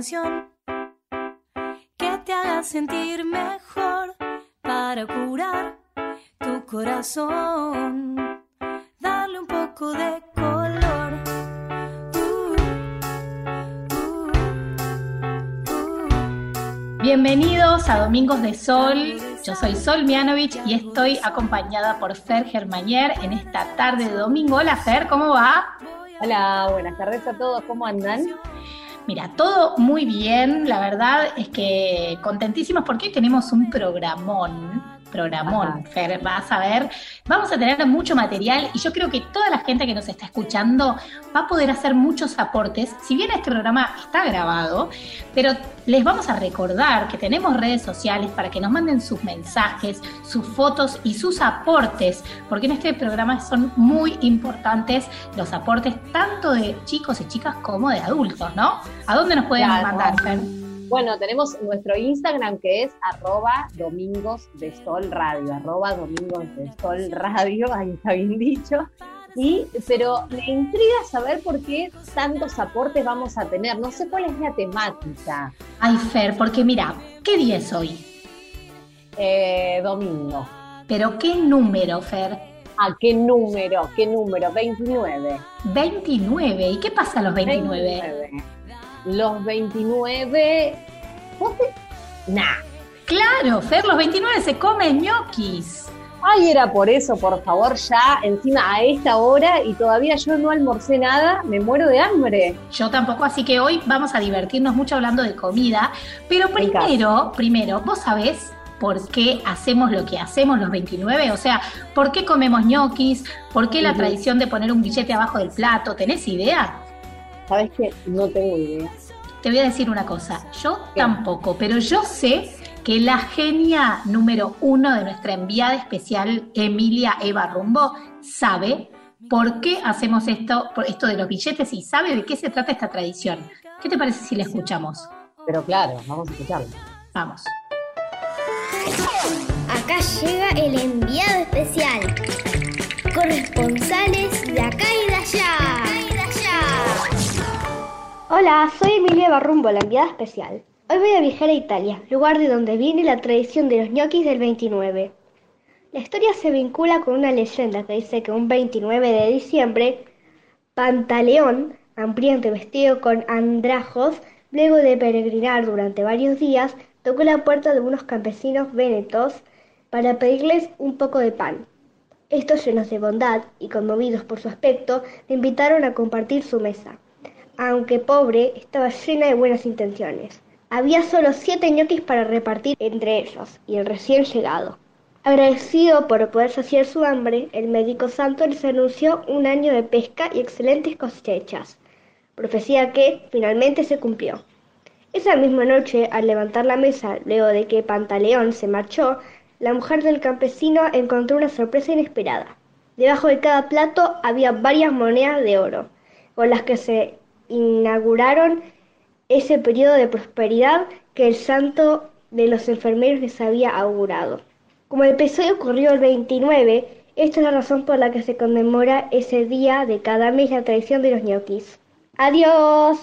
canción que te haga sentir mejor para curar tu corazón. Darle un poco de color. Uh, uh, uh. Bienvenidos a Domingos de Sol. Yo soy Sol Mianovich y estoy acompañada por Fer Germanier en esta tarde de domingo. Hola Fer, ¿cómo va? Hola, buenas tardes a todos, ¿cómo andan? Mira, todo muy bien, la verdad es que contentísimos porque hoy tenemos un programón programón, Fer, vas a ver. Vamos a tener mucho material y yo creo que toda la gente que nos está escuchando va a poder hacer muchos aportes. Si bien este programa está grabado, pero les vamos a recordar que tenemos redes sociales para que nos manden sus mensajes, sus fotos y sus aportes, porque en este programa son muy importantes los aportes tanto de chicos y chicas como de adultos, ¿no? ¿A dónde nos pueden mandar, Fer? Bueno, tenemos nuestro Instagram que es arroba domingos de sol radio, arroba domingos de sol radio, ahí está bien dicho. Y, pero me intriga saber por qué tantos aportes vamos a tener. No sé cuál es la temática. Ay, Fer, porque mira, ¿qué día es hoy? Eh, domingo. ¿Pero qué número, Fer? Ah, ¿qué número? ¿Qué número? 29. 29. ¿Y qué pasa a los 29? 29 los 29. ¿Vos Nah. Claro, Fer, los 29 se comen ñoquis. Ay, era por eso, por favor, ya encima a esta hora y todavía yo no almorcé nada, me muero de hambre. Yo tampoco, así que hoy vamos a divertirnos mucho hablando de comida. Pero primero, primero, ¿vos sabés por qué hacemos lo que hacemos los 29? O sea, ¿por qué comemos ñoquis? ¿Por qué la tradición de poner un billete abajo del plato? ¿Tenés idea? ¿Sabes qué? No tengo idea. Te voy a decir una cosa, yo tampoco, pero yo sé que la genia número uno de nuestra enviada especial, Emilia Eva Rumbo, sabe por qué hacemos esto, por esto de los billetes y sabe de qué se trata esta tradición. ¿Qué te parece si la escuchamos? Pero claro, vamos a escucharla. Vamos. Acá llega el enviado especial. Corresponsales de acá y de allá. Hola, soy Emilia Barrumbo, la enviada especial. Hoy voy a viajar a Italia, lugar de donde viene la tradición de los ñoquis del 29. La historia se vincula con una leyenda que dice que un 29 de diciembre, Pantaleón, hambriento vestido con andrajos, luego de peregrinar durante varios días, tocó la puerta de unos campesinos venetos para pedirles un poco de pan. Estos llenos de bondad y conmovidos por su aspecto, le invitaron a compartir su mesa aunque pobre, estaba llena de buenas intenciones. Había solo siete ñoquis para repartir entre ellos y el recién llegado. Agradecido por poder saciar su hambre, el médico santo les anunció un año de pesca y excelentes cosechas, profecía que finalmente se cumplió. Esa misma noche, al levantar la mesa, luego de que Pantaleón se marchó, la mujer del campesino encontró una sorpresa inesperada. Debajo de cada plato había varias monedas de oro, con las que se inauguraron ese periodo de prosperidad que el santo de los enfermeros les había augurado. Como el episodio ocurrió el 29, esta es la razón por la que se conmemora ese día de cada mes la tradición de los ñoquis. ¡Adiós!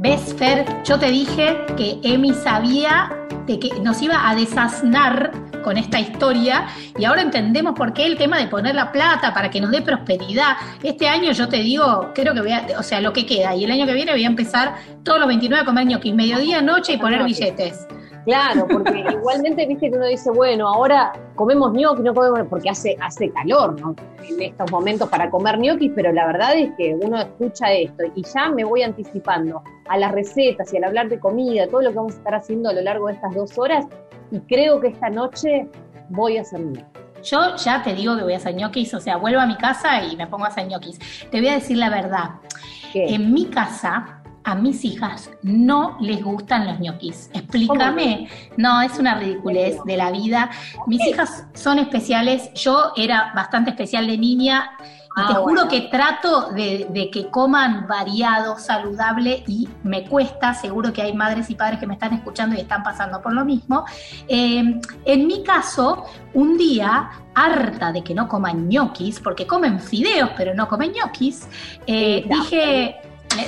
¿Ves, Fer? Yo te dije que Emi sabía de que nos iba a desasnar con esta historia y ahora entendemos por qué el tema de poner la plata para que nos dé prosperidad. Este año yo te digo, creo que voy a, o sea, lo que queda, y el año que viene voy a empezar todos los 29 a comer ñoquis, mediodía, noche y poner billetes. Claro, porque igualmente viste que uno dice, bueno, ahora comemos ñoquis, no comemos, porque hace, hace calor, ¿no? En estos momentos para comer ñoquis, pero la verdad es que uno escucha esto y ya me voy anticipando a las recetas y al hablar de comida, todo lo que vamos a estar haciendo a lo largo de estas dos horas, y creo que esta noche voy a hacer ñoquis. Yo ya te digo que voy a hacer ñoquis, o sea, vuelvo a mi casa y me pongo a hacer ñoquis. Te voy a decir la verdad. En mi casa, a mis hijas no les gustan los ñoquis. Explícame. No, es una ridiculez de la vida. Mis hijas son especiales. Yo era bastante especial de niña. Y te ah, juro que trato de, que coman variado, saludable y me cuesta, seguro que hay madres y padres que me están escuchando y están pasando por lo mismo. Eh, en mi caso, un día, harta de que no coman ñoquis, porque comen fideos pero no comen ñoquis, eh, dije,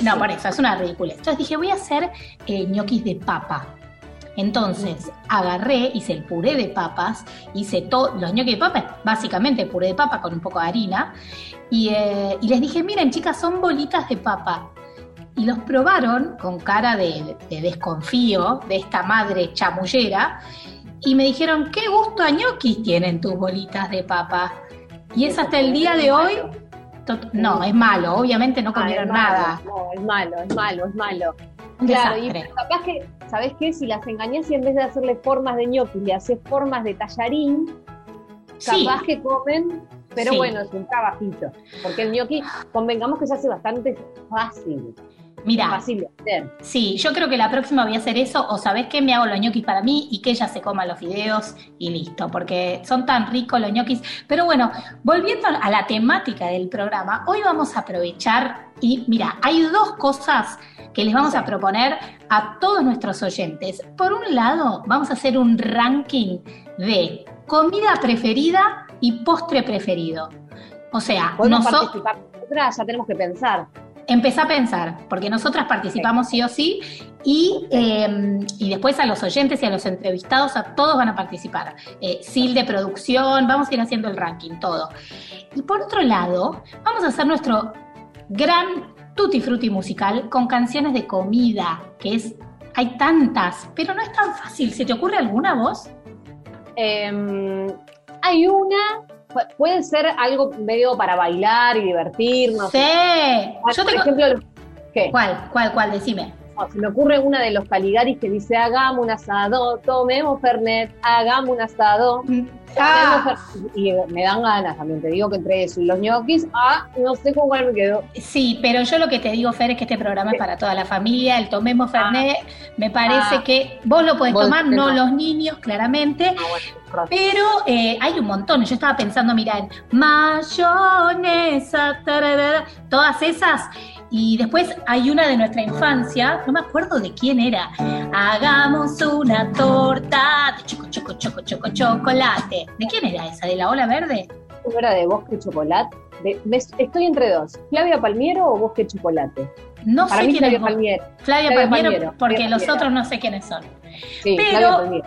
No, por eso, es una ridícula. Entonces dije, voy a hacer eh, ñoquis de papa. Entonces agarré, hice el puré de papas, hice todo, los ñoquis de papa, básicamente puré de papa con un poco de harina, y, eh, y les dije, miren chicas, son bolitas de papa. Y los probaron con cara de, de desconfío de esta madre chamullera, y me dijeron, qué gusto a ñoquis tienen tus bolitas de papa. Y es hasta el día de hoy No, es malo, obviamente no Ah, comieron malo, nada. No, es malo, es malo, es malo. Un Claro, y desastre. capaz que, ¿sabés qué? Si las engañás y en vez de hacerle formas de ñoqui, le haces formas de tallarín, Sí, capaz que comen, pero Sí. bueno, es un trabajito. Porque el ñoqui, convengamos que se hace bastante fácil, mira, fácil de hacer. sí, yo creo que la próxima voy a hacer eso, o sabés qué, me hago los ñoquis para mí y que ella se coma los fideos y listo, porque son tan ricos los ñoquis. Pero bueno, volviendo a la temática del programa, hoy vamos a aprovechar y mira, hay dos cosas que les vamos a proponer a todos nuestros oyentes. Por un lado, vamos a hacer un ranking de comida preferida y postre preferido. O sea, nosotros... ya tenemos que pensar. Empezá a pensar, porque nosotras participamos sí o sí, y, eh, y después a los oyentes y a los entrevistados, a todos van a participar. Eh, SIL de producción, vamos a ir haciendo el ranking, todo. Y por otro lado, vamos a hacer nuestro gran tutti frutti musical con canciones de comida, que es, hay tantas, pero no es tan fácil. ¿Se te ocurre alguna voz? Em, hay una, puede ser algo medio para bailar y divertirnos. Sí. Yo Por tengo... ejemplo, ¿qué? ¿Cuál? ¿Cuál? ¿Cuál? Decime. No, se me ocurre una de los Caligaris que dice, hagamos un asado, tomemos Fernet, hagamos un asado. Ah. tomemos Fernet". Y me dan ganas también, te digo que entre eso y los ñoquis, ah, no sé con cuál me quedo. Sí, pero yo lo que te digo, Fer, es que este programa es para toda la familia, el Tomemos Fernet, me parece Ah. que vos lo podés Vos tomar, no los niños, claramente, Ah, bueno, pero eh, hay un montón. Yo estaba pensando, mira, en mayonesa, tararara, todas esas. Y después hay una de nuestra infancia, no me acuerdo de quién era. Hagamos una torta de choco, choco, choco, choco, chocolate. ¿De quién era esa? ¿De la ola verde? ¿Cómo era de bosque chocolate? De- me- estoy entre dos, ¿Flavia Palmiero o bosque chocolate? No Para sé quién Flavia es. Palmiero. Flavia, Flavia Palmiero, Palmiero, porque Flavia los Palmiero. otros no sé quiénes son. Sí, Pero-.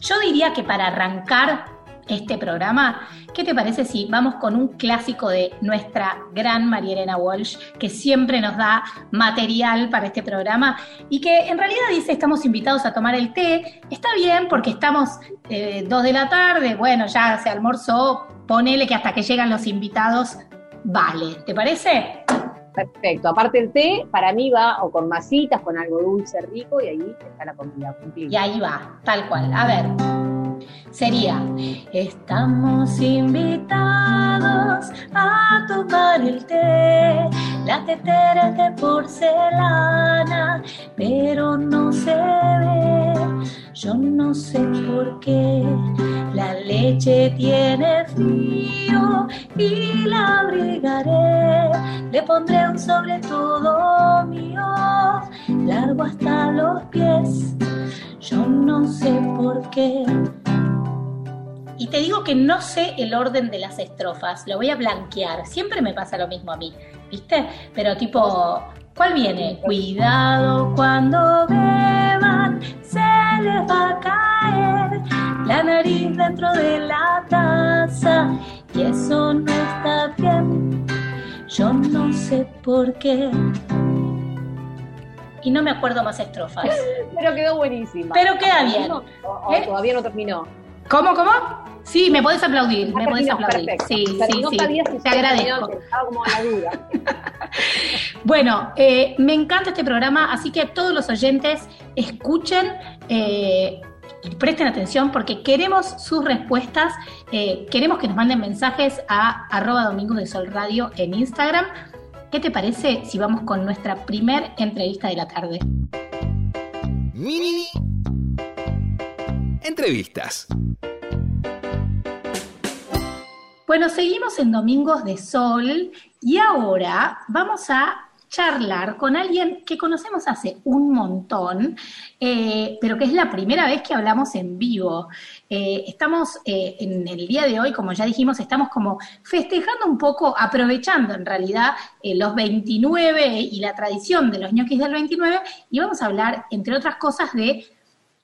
Yo diría que para arrancar este programa, ¿qué te parece si vamos con un clásico de nuestra gran María Elena Walsh, que siempre nos da material para este programa y que en realidad dice estamos invitados a tomar el té? Está bien porque estamos eh, dos de la tarde, bueno, ya se almorzó, ponele que hasta que llegan los invitados, vale, ¿te parece? Perfecto. Aparte el té, para mí va o con masitas, con algo dulce rico y ahí está la comida cumplida. Y ahí va, tal cual. A ver, sería, estamos invitados a tomar el té, la tetera de porcelana, pero no se ve, yo no sé por qué, la leche tiene frío y la abrigaré, le pondré un sobre todo mío, largo hasta los pies. Yo no sé por qué. Y te digo que no sé el orden de las estrofas, lo voy a blanquear. Siempre me pasa lo mismo a mí, ¿viste? Pero tipo, ¿cuál viene? Cuidado cuando beban, se les va a caer la nariz dentro de la taza y eso no está bien. Yo no sé por qué. Y no me acuerdo más estrofas. Pero quedó buenísima. Pero queda bien. ¿No? O, o ¿Eh? todavía no terminó. ¿Cómo, cómo? Sí, me podés aplaudir, me podés aplaudir. perfecto. Sí, Pero sí, no sí. sabía si Te agradezco. terminado, Estaba como a la duda. Bueno, eh, me encanta este programa, así que todos los oyentes escuchen eh, y presten atención porque queremos sus respuestas, eh, queremos que nos manden mensajes a arroba domingos de sol radio en Instagram. ¿Qué te parece si vamos con nuestra primer entrevista de la tarde? Mini Entrevistas. Bueno, seguimos en Domingos de Sol y ahora vamos a charlar con alguien que conocemos hace un montón, eh, pero que es la primera vez que hablamos en vivo. Eh, estamos eh, en el día de hoy, como ya dijimos, estamos como festejando un poco, aprovechando en realidad los 29 y la tradición de los ñoquis del 29, y vamos a hablar, entre otras cosas, de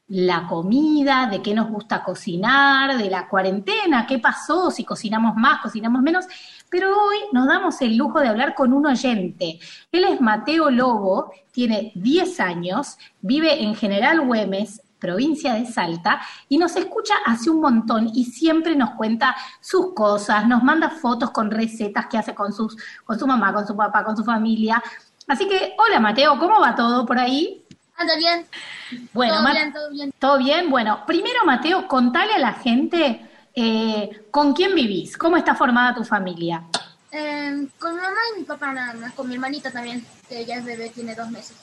la comida, de qué nos gusta cocinar, de la cuarentena, qué pasó, si cocinamos más, cocinamos menos. Pero hoy nos damos el lujo de hablar con un oyente. Él es Mateo Lobo, tiene 10 años, vive en General Güemes, provincia de Salta, y nos escucha hace un montón y siempre nos cuenta sus cosas, nos manda fotos con recetas que hace con, sus, con su mamá, con su papá, con su familia. Así que, hola Mateo, ¿cómo va todo por ahí? Anda bien. Bueno, todo bien, todo bien. ¿Todo bien? Bueno, primero Mateo, contale a la gente eh, ¿Con quién vivís? ¿Cómo está formada tu familia? Eh, con mi mamá y mi papá nada más, con mi hermanita también, que ella es bebé, tiene dos meses.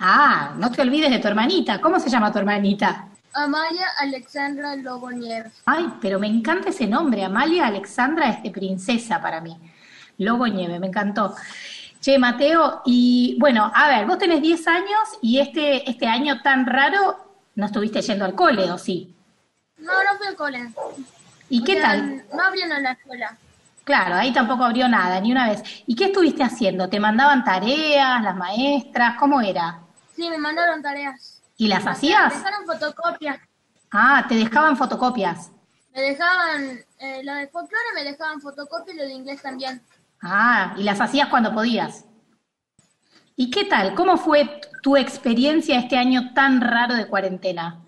Ah, no te olvides de tu hermanita. ¿Cómo se llama tu hermanita? Amalia Alexandra Lobo Nieves. Ay, pero me encanta ese nombre. Amalia Alexandra es de princesa para mí. Lobo Nieve, me encantó. Che, Mateo, y bueno, a ver, vos tenés 10 años y este, este año tan raro no estuviste yendo al cole, ¿o sí? No, no fui al cole. ¿Y qué tal? No abrieron la escuela. Claro, ahí tampoco abrió nada, ni una vez. ¿Y qué estuviste haciendo? ¿Te mandaban tareas, las maestras? ¿Cómo era? Sí, me mandaron tareas. ¿Y las hacías? Me dejaron fotocopias. Ah, te dejaban fotocopias. Me dejaban, eh, lo de folclore me dejaban fotocopias y lo de inglés también. Ah, y las hacías cuando podías. ¿Y qué tal? ¿Cómo fue tu experiencia este año tan raro de cuarentena?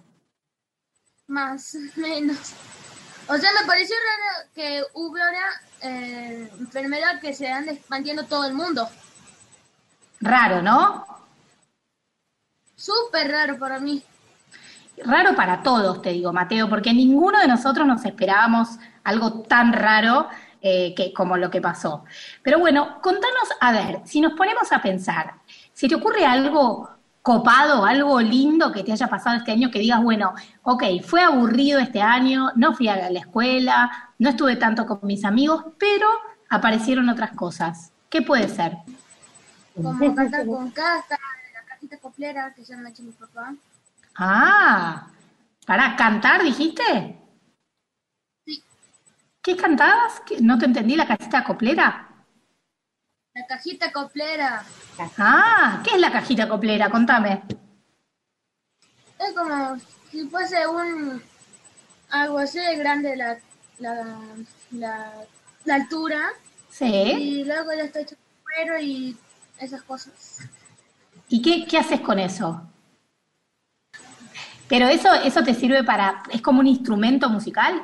Más o menos. O sea, me pareció raro que hubiera eh, enfermedad que se anda expandiendo todo el mundo. Raro, ¿no? Súper raro para mí. Raro para todos, te digo, Mateo, porque ninguno de nosotros nos esperábamos algo tan raro eh, que, como lo que pasó. Pero bueno, contanos, a ver, si nos ponemos a pensar, si te ocurre algo copado, algo lindo que te haya pasado este año, que digas, bueno, ok, fue aburrido este año, no fui a la escuela, no estuve tanto con mis amigos, pero aparecieron otras cosas. ¿Qué puede ser? Como cantar con casa, la cajita coplera que ya me ha hecho mi papá. Ah, ¿para cantar dijiste? ¿Qué cantabas? ¿No te entendí la cajita coplera? La cajita coplera. Ah, ¿qué es la cajita coplera? Contame. Es como si fuese un algo así de grande la, la, la, la altura. Sí. Y luego ya está hecho cuero y esas cosas. ¿Y qué, qué haces con eso? Pero eso, eso te sirve para, es como un instrumento musical.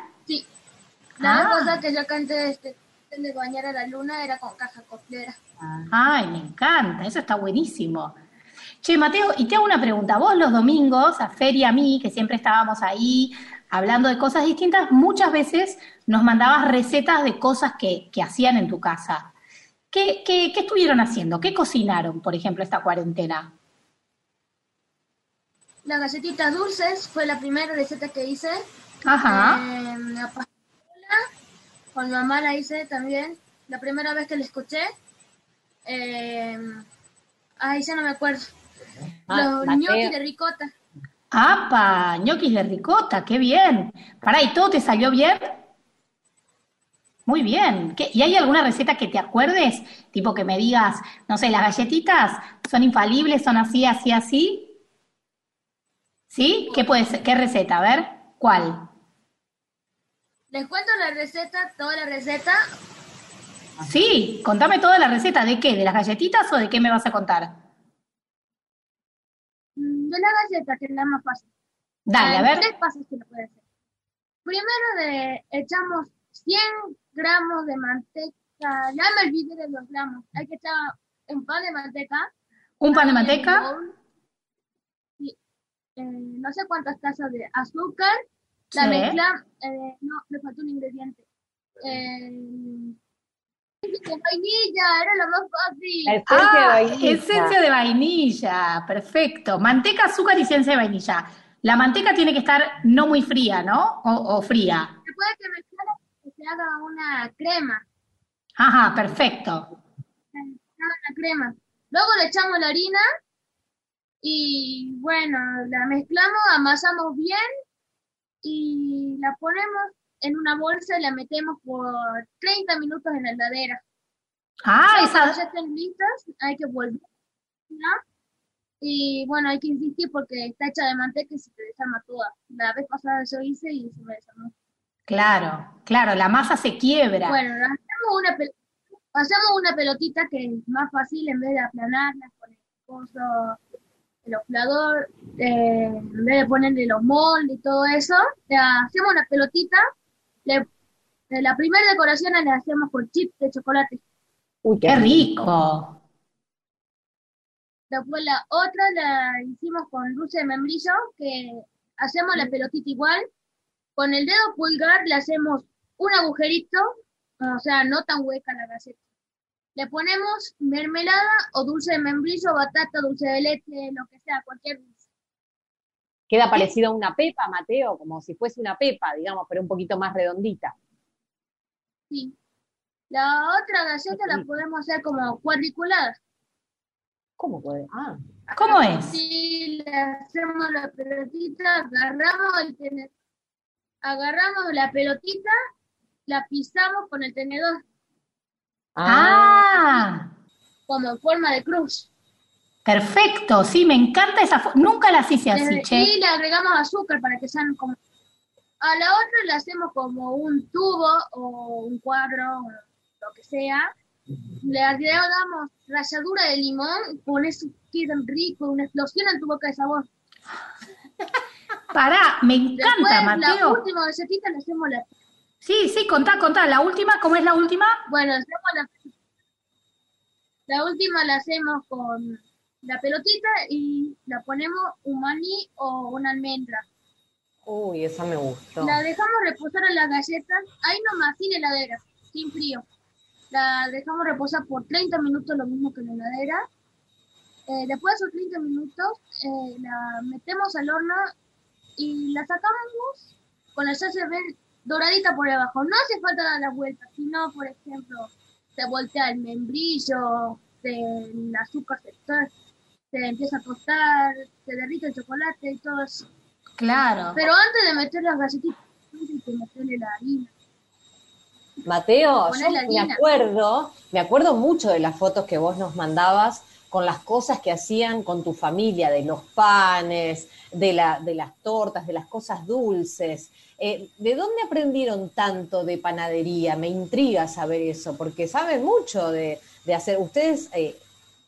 La Ah. cosa que yo canté este, de bañar a la luna era con caja coplera. Ay, me encanta, eso está buenísimo. Che, Mateo, y te hago una pregunta. Vos los domingos, a Fer y a mí, que siempre estábamos ahí hablando de cosas distintas, muchas veces nos mandabas recetas de cosas que, que hacían en tu casa. ¿Qué, qué, qué estuvieron haciendo? ¿Qué cocinaron, por ejemplo, esta cuarentena? Las galletitas dulces fue la primera receta que hice. Ajá. Eh, la pastola, con mi mamá la hice también. La primera vez que la escuché. Eh, ay, ya no me acuerdo. Ah, Los ñoquis de ricota. ¡Apa! ñoquis de ricota, qué bien. Pará, ¿y todo te salió bien? Muy bien. ¿Qué- ¿Y hay alguna receta que te acuerdes? Tipo que me digas, no sé, las galletitas son infalibles, son así, así, así. ¿Sí? ¿Qué puede ser? ¿Qué receta? A ver, ¿cuál? Les cuento la receta, toda la receta. Sí, contame toda la receta. ¿De qué? ¿De las galletitas o de qué me vas a contar? mm, De la galleta, que es la más fácil. Dale, a ver. Tres pasos que lo puede hacer. Primero de, echamos 100 gramos de manteca. Ya me olvidé de los gramos. Hay que echar un pan de manteca. Un pan de manteca. Sí. Eh, no sé cuántas tazas de azúcar. La mezcla. eh, no, me faltó un ingrediente. Eh, de vainilla, era lo más fácil. La esencia de Ah, vainilla. esencia de vainilla, perfecto. Manteca, azúcar y esencia de vainilla. La manteca tiene que estar no muy fría, ¿no? O, o fría. Después de que mezclar, que se haga una crema. Ajá, perfecto. Se haga una crema. Luego le echamos la harina y bueno, la mezclamos, amasamos bien y la ponemos en una bolsa y la metemos por 30 minutos en la heladera. Ah, esa. ya estén listas, hay que volver. Y bueno, hay que insistir porque está hecha de manteca y se te desarma toda. La vez pasada yo hice y se me desarmó. Claro, claro, la masa se quiebra. Bueno, hacemos una, pel- hacemos una pelotita que es más fácil en vez de aplanarla con el coso, el inflador, eh, en vez de ponerle los moldes y todo eso, ya hacemos una pelotita. Le- la primera decoración la hacemos con chips de chocolate. Uy, Qué rico. Después la otra la hicimos con dulce de membrillo, que hacemos la pelotita igual. Con el dedo pulgar le hacemos un agujerito, o sea, no tan hueca la galleta. Le ponemos mermelada o dulce de membrillo, batata, dulce de leche, lo que sea, cualquier dulce. Queda parecido a una pepa, Mateo, como si fuese una pepa, digamos, pero un poquito más redondita. Sí. La otra galleta la podemos hacer como cuadriculada. ¿Cómo puede? Ah, ¿Cómo es? Sí, le hacemos la pelotita, agarramos el tenedor, agarramos la pelotita, la pisamos con el tenedor Ah, como en forma de cruz. perfecto. Sí, me encanta esa. fo- Nunca las hice así, che. y le agregamos azúcar para que sean como... A la otra le hacemos como un tubo o un cuadro, lo que sea. Le agregamos ralladura de limón, con eso quedan rico, una explosión en tu boca de sabor. Pará, me Después, encanta, la Mateo. última galletita le hacemos la Sí, sí, contá, contá. La última, ¿cómo es la última? Bueno, hacemos la, la última la hacemos con la pelotita y la ponemos un maní o una almendra. uy, esa me gustó. La dejamos reposar en las galletas, ahí nomás, sin heladera, sin frío. La dejamos reposar por 30 minutos, lo mismo que en la heladera. Eh, después de esos 30 minutos, eh, la metemos al horno y la sacamos con la salsa verde doradita por abajo. No hace falta dar las vueltas, sino, por ejemplo, se voltea el membrillo, se- el azúcar se, se empieza a tostar, se derrite el chocolate y todo eso. Claro. Pero antes de meter las galletitas, hay que meterle la harina. Mateo, yo la me harina. acuerdo, me acuerdo mucho de las fotos que vos nos mandabas con las cosas que hacían con tu familia, de los panes, de, la, de las tortas, de las cosas dulces. Eh, ¿De dónde aprendieron tanto de panadería? Me intriga saber eso, porque saben mucho de, de hacer. ¿Ustedes eh,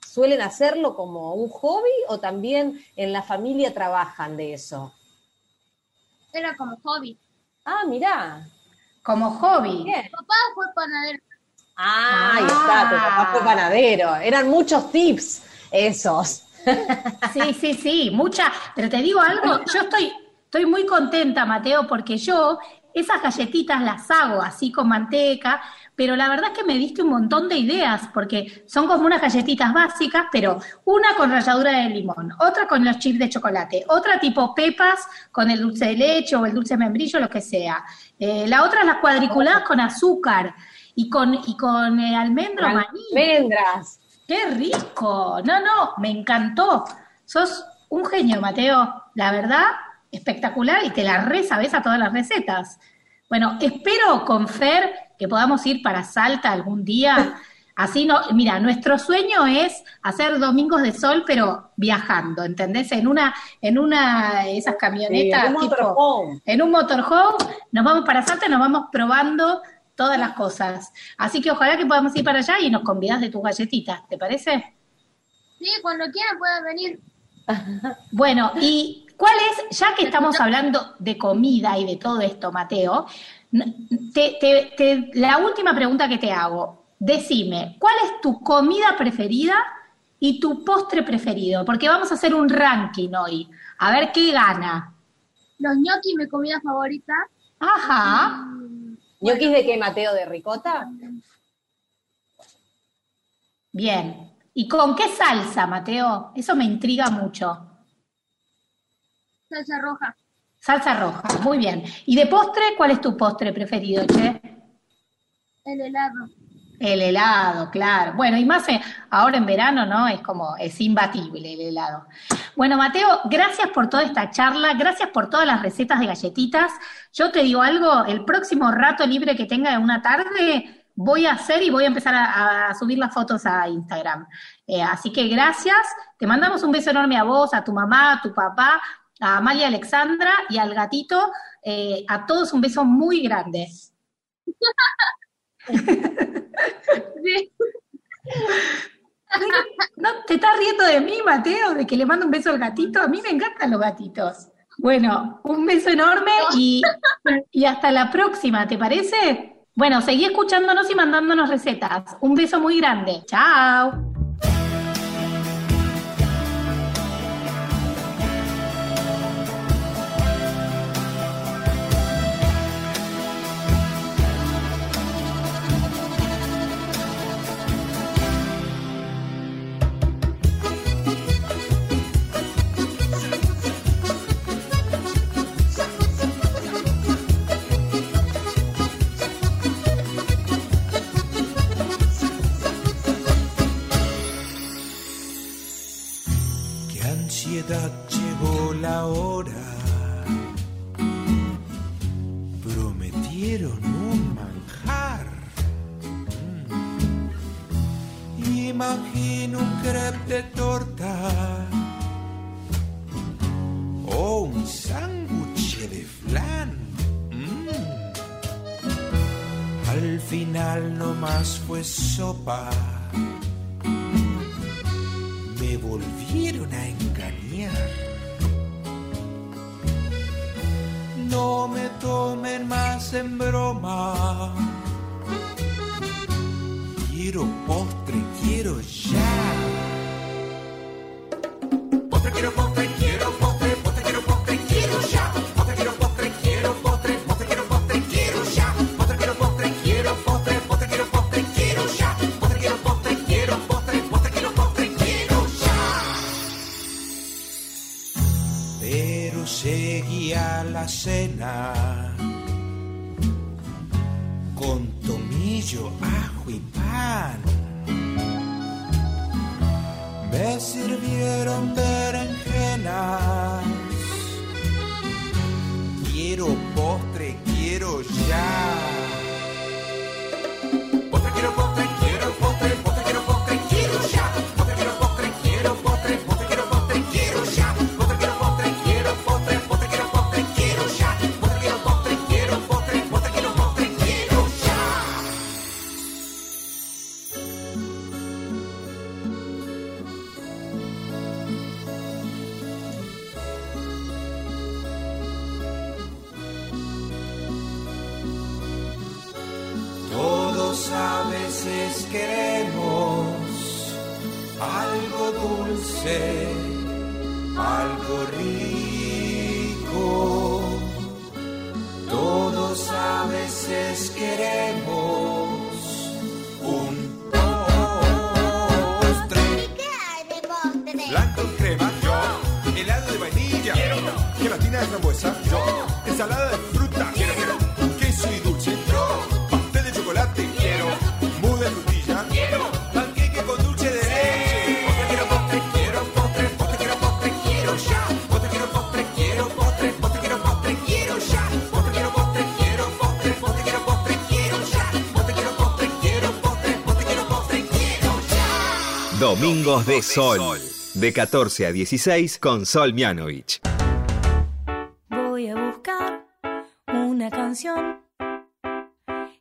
suelen hacerlo como un hobby o también en la familia trabajan de eso? Era como hobby. Ah, mirá. Como hobby. Mi papá fue panadero. Ah, ahí está, tu papá fue panadero. Eran muchos tips esos. Sí, sí, sí, mucha. Pero te digo algo, yo estoy, estoy muy contenta, Mateo, porque yo esas galletitas las hago así con manteca, pero la verdad es que me diste un montón de ideas, porque son como unas galletitas básicas, pero una con ralladura de limón, otra con los chips de chocolate, otra tipo pepas con el dulce de leche o el dulce de membrillo, lo que sea. Eh, la otra las cuadriculadas con azúcar y con, y con eh, almendro maní. Almendras. ¡Qué rico! No, no, me encantó. Sos un genio, Mateo. La verdad, espectacular y te la re sabes a todas las recetas. Bueno, espero con Fer que podamos ir para Salta algún día. Así no, mira, nuestro sueño es hacer domingos de sol, pero viajando, ¿entendés? En una, en una, esas camionetas, Sí, un tipo, motorhome. en un motorhome, nos vamos para Salta y nos vamos probando todas las cosas. Así que ojalá que podamos ir para allá y nos convidas de tus galletitas, ¿te parece? Sí, cuando quieran pueden venir. Bueno, y ¿cuál es, ya que estamos hablando de comida y de todo esto, Mateo, te- te- te- la última pregunta que te hago, decime, ¿cuál es tu comida preferida y tu postre preferido? Porque vamos a hacer un ranking hoy, a ver qué gana. Los ñoquis, mi comida favorita. Ajá, ¿Ñoquis de qué, Mateo? ¿De ricota? bien. ¿Y con qué salsa, Mateo? Eso me intriga mucho. Salsa roja. Salsa roja, muy bien. ¿Y de postre, cuál es tu postre preferido, Che? El helado. El helado, claro. Bueno, y más ahora en verano, ¿no? Es como, es imbatible el helado. Bueno, Mateo, gracias por toda esta charla, gracias por todas las recetas de galletitas. Yo te digo algo, el próximo rato libre que tenga de una tarde, voy a hacer y voy a empezar a, subir las fotos a Instagram. Eh, así que gracias, te mandamos un beso enorme a vos, a tu mamá, a tu papá, a Amalia Alexandra y al gatito, eh, a todos un beso muy grande. No, te estás riendo de mí, Mateo, de que le mando un beso al gatito. A mí me encantan los gatitos. Bueno, un beso enorme y, y hasta la próxima, ¿te parece? Bueno, seguí escuchándonos y mandándonos recetas. Un beso muy grande. Chao. Domingos de Sol. De 14 a 16 con Sol Mianovich. Voy a buscar una canción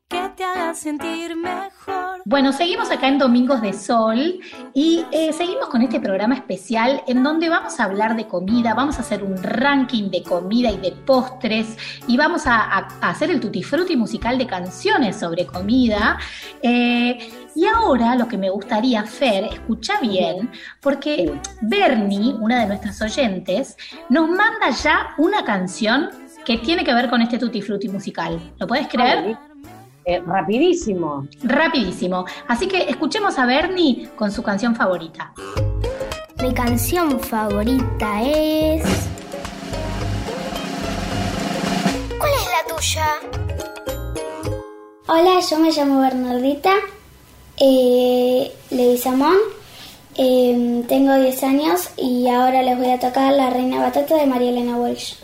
que te haga sentir mejor. Bueno, seguimos acá en Domingos de Sol y eh, seguimos con este programa especial en donde vamos a hablar de comida, vamos a hacer un ranking de comida y de postres y vamos a, a- a hacer el tutti frutti musical de canciones sobre comida. Eh, y ahora lo que me gustaría, Fer, escucha bien, porque Bernie, una de nuestras oyentes, nos manda ya una canción que tiene que ver con este tutti frutti musical. ¿Lo puedes creer? Eh, rapidísimo. Rapidísimo. Así que escuchemos a Bernie con su canción favorita. Mi canción favorita es. ¿Cuál es la tuya? Hola, yo me llamo Bernardita eh, Leguizamón. Eh, tengo 10 años y ahora les voy a tocar La Reina Batata de María Elena Walsh.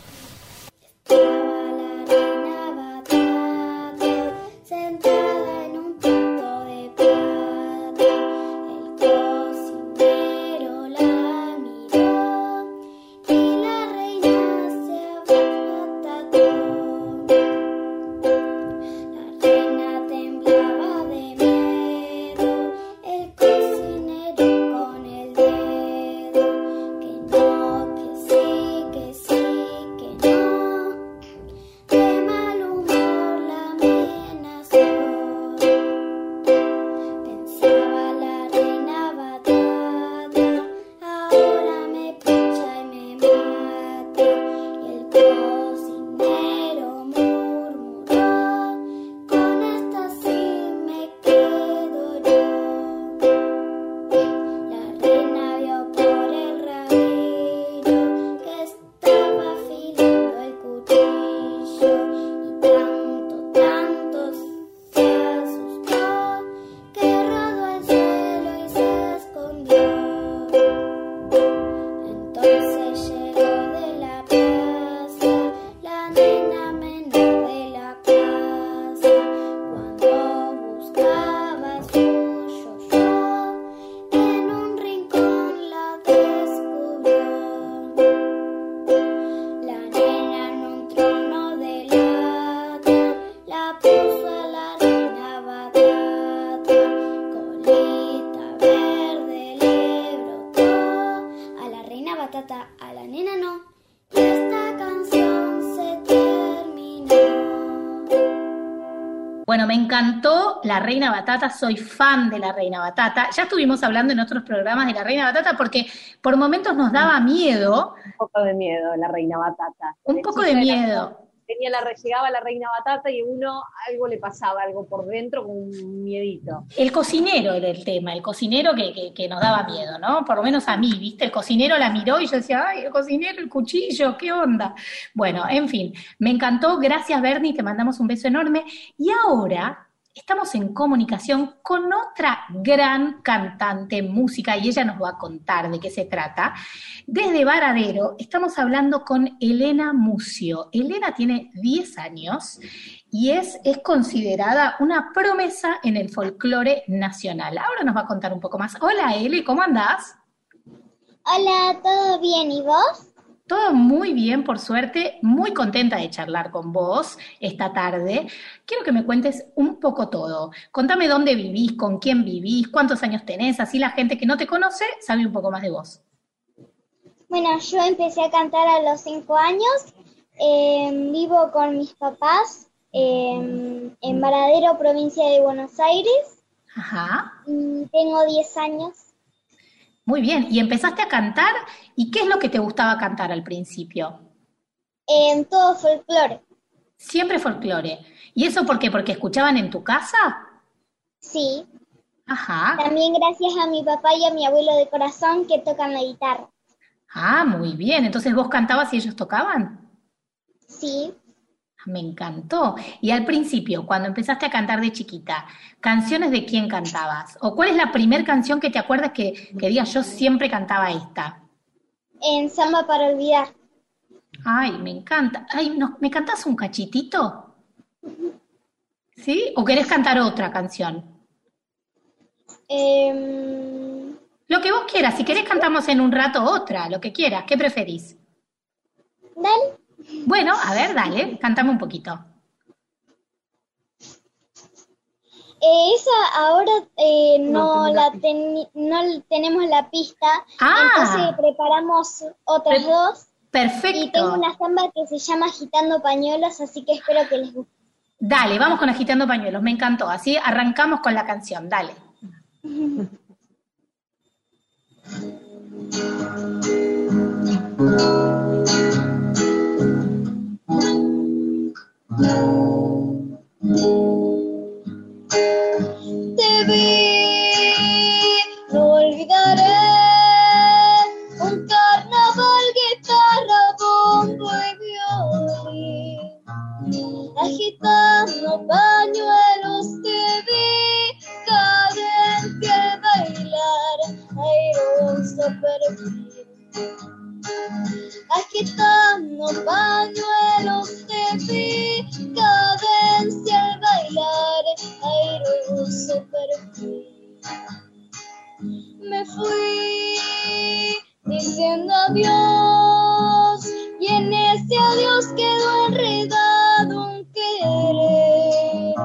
Batata, soy fan de La Reina Batata. Ya estuvimos hablando en otros programas de La Reina Batata porque por momentos nos daba miedo, Un poco de miedo la reina batata. un poco de miedo. Tenía la, llegaba la reina batata y uno algo le pasaba, algo por dentro, con un miedito. El cocinero era el tema, el cocinero que, que- que nos daba miedo, ¿no? Por lo menos a mí, ¿viste? El cocinero la miró y yo decía, ay, el cocinero, el cuchillo, ¿qué onda? Bueno, en fin, me encantó, gracias Bernie, te mandamos un beso enorme. Y ahora estamos en comunicación con otra gran cantante música y ella nos va a contar de qué se trata. Desde Varadero estamos hablando con Elena Mucio. Elena tiene 10 años y es, es considerada una promesa en el folclore nacional. Ahora nos va a contar un poco más. Hola Eli, ¿cómo andás? Hola, ¿todo bien? ¿Y vos? Todo muy bien, por suerte, muy contenta de charlar con vos esta tarde. Quiero que me cuentes un poco todo. Contame dónde vivís, con quién vivís, cuántos años tenés, así la gente que no te conoce sabe un poco más de vos. Bueno, yo empecé a cantar a los cinco años. Eh, vivo con mis papás eh, en Varadero, provincia de Buenos Aires. Ajá, Y tengo 10 años. Muy bien. ¿Y empezaste a cantar? ¿Y qué es lo que te gustaba cantar al principio? En todo folclore. Siempre folclore. ¿Y eso por qué? ¿Porque escuchaban en tu casa? Sí. Ajá. También gracias a mi papá y a mi abuelo de corazón que tocan la guitarra. Ah, muy bien. Entonces vos cantabas y ellos tocaban. Sí. Me encantó. Y al principio, cuando empezaste a cantar de chiquita, ¿canciones de quién cantabas? ¿O cuál es la primera canción que te acuerdas que, que digas yo siempre cantaba esta? En Samba para olvidar. Ay, me encanta. Ay, no, ¿me cantás un cachitito? ¿Sí? ¿O querés cantar otra canción? Em, Lo que vos quieras. Si querés cantamos en un rato otra, lo que quieras. ¿Qué preferís? dale. Bueno, a ver, dale, cantame un poquito. Eh, esa ahora eh, no, la no tenemos la pista, Ah. entonces preparamos otras dos. Y Perfecto. tengo una samba que se llama Agitando Pañuelos, así que espero que les guste. Dale, vamos con Agitando Pañuelos, me encantó. Así arrancamos con la canción, dale. Te vi, no olvidaré un carnaval, guitarra, bombo y violín, agitando pañuelos te vi, cadente bailar, airoso agitando pañuelos de decadencia al bailar airoso perfil. Me fui diciendo adiós y en ese adiós quedó enredado un querer.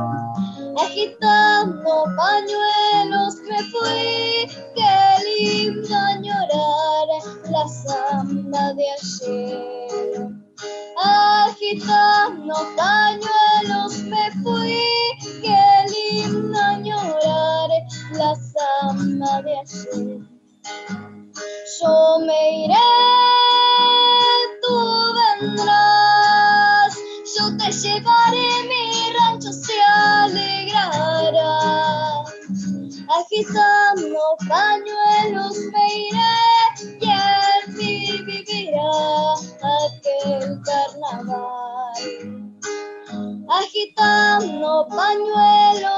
Agitando pañuelos me fui, qué lindo año la samba de ayer. Agitando pañuelos me fui, qué lindo añorar la samba de ayer. Yo me iré, tú vendrás, yo te llevaré, mi rancho se alegrará. Agitando pañuelos me iré Agitando pañuelos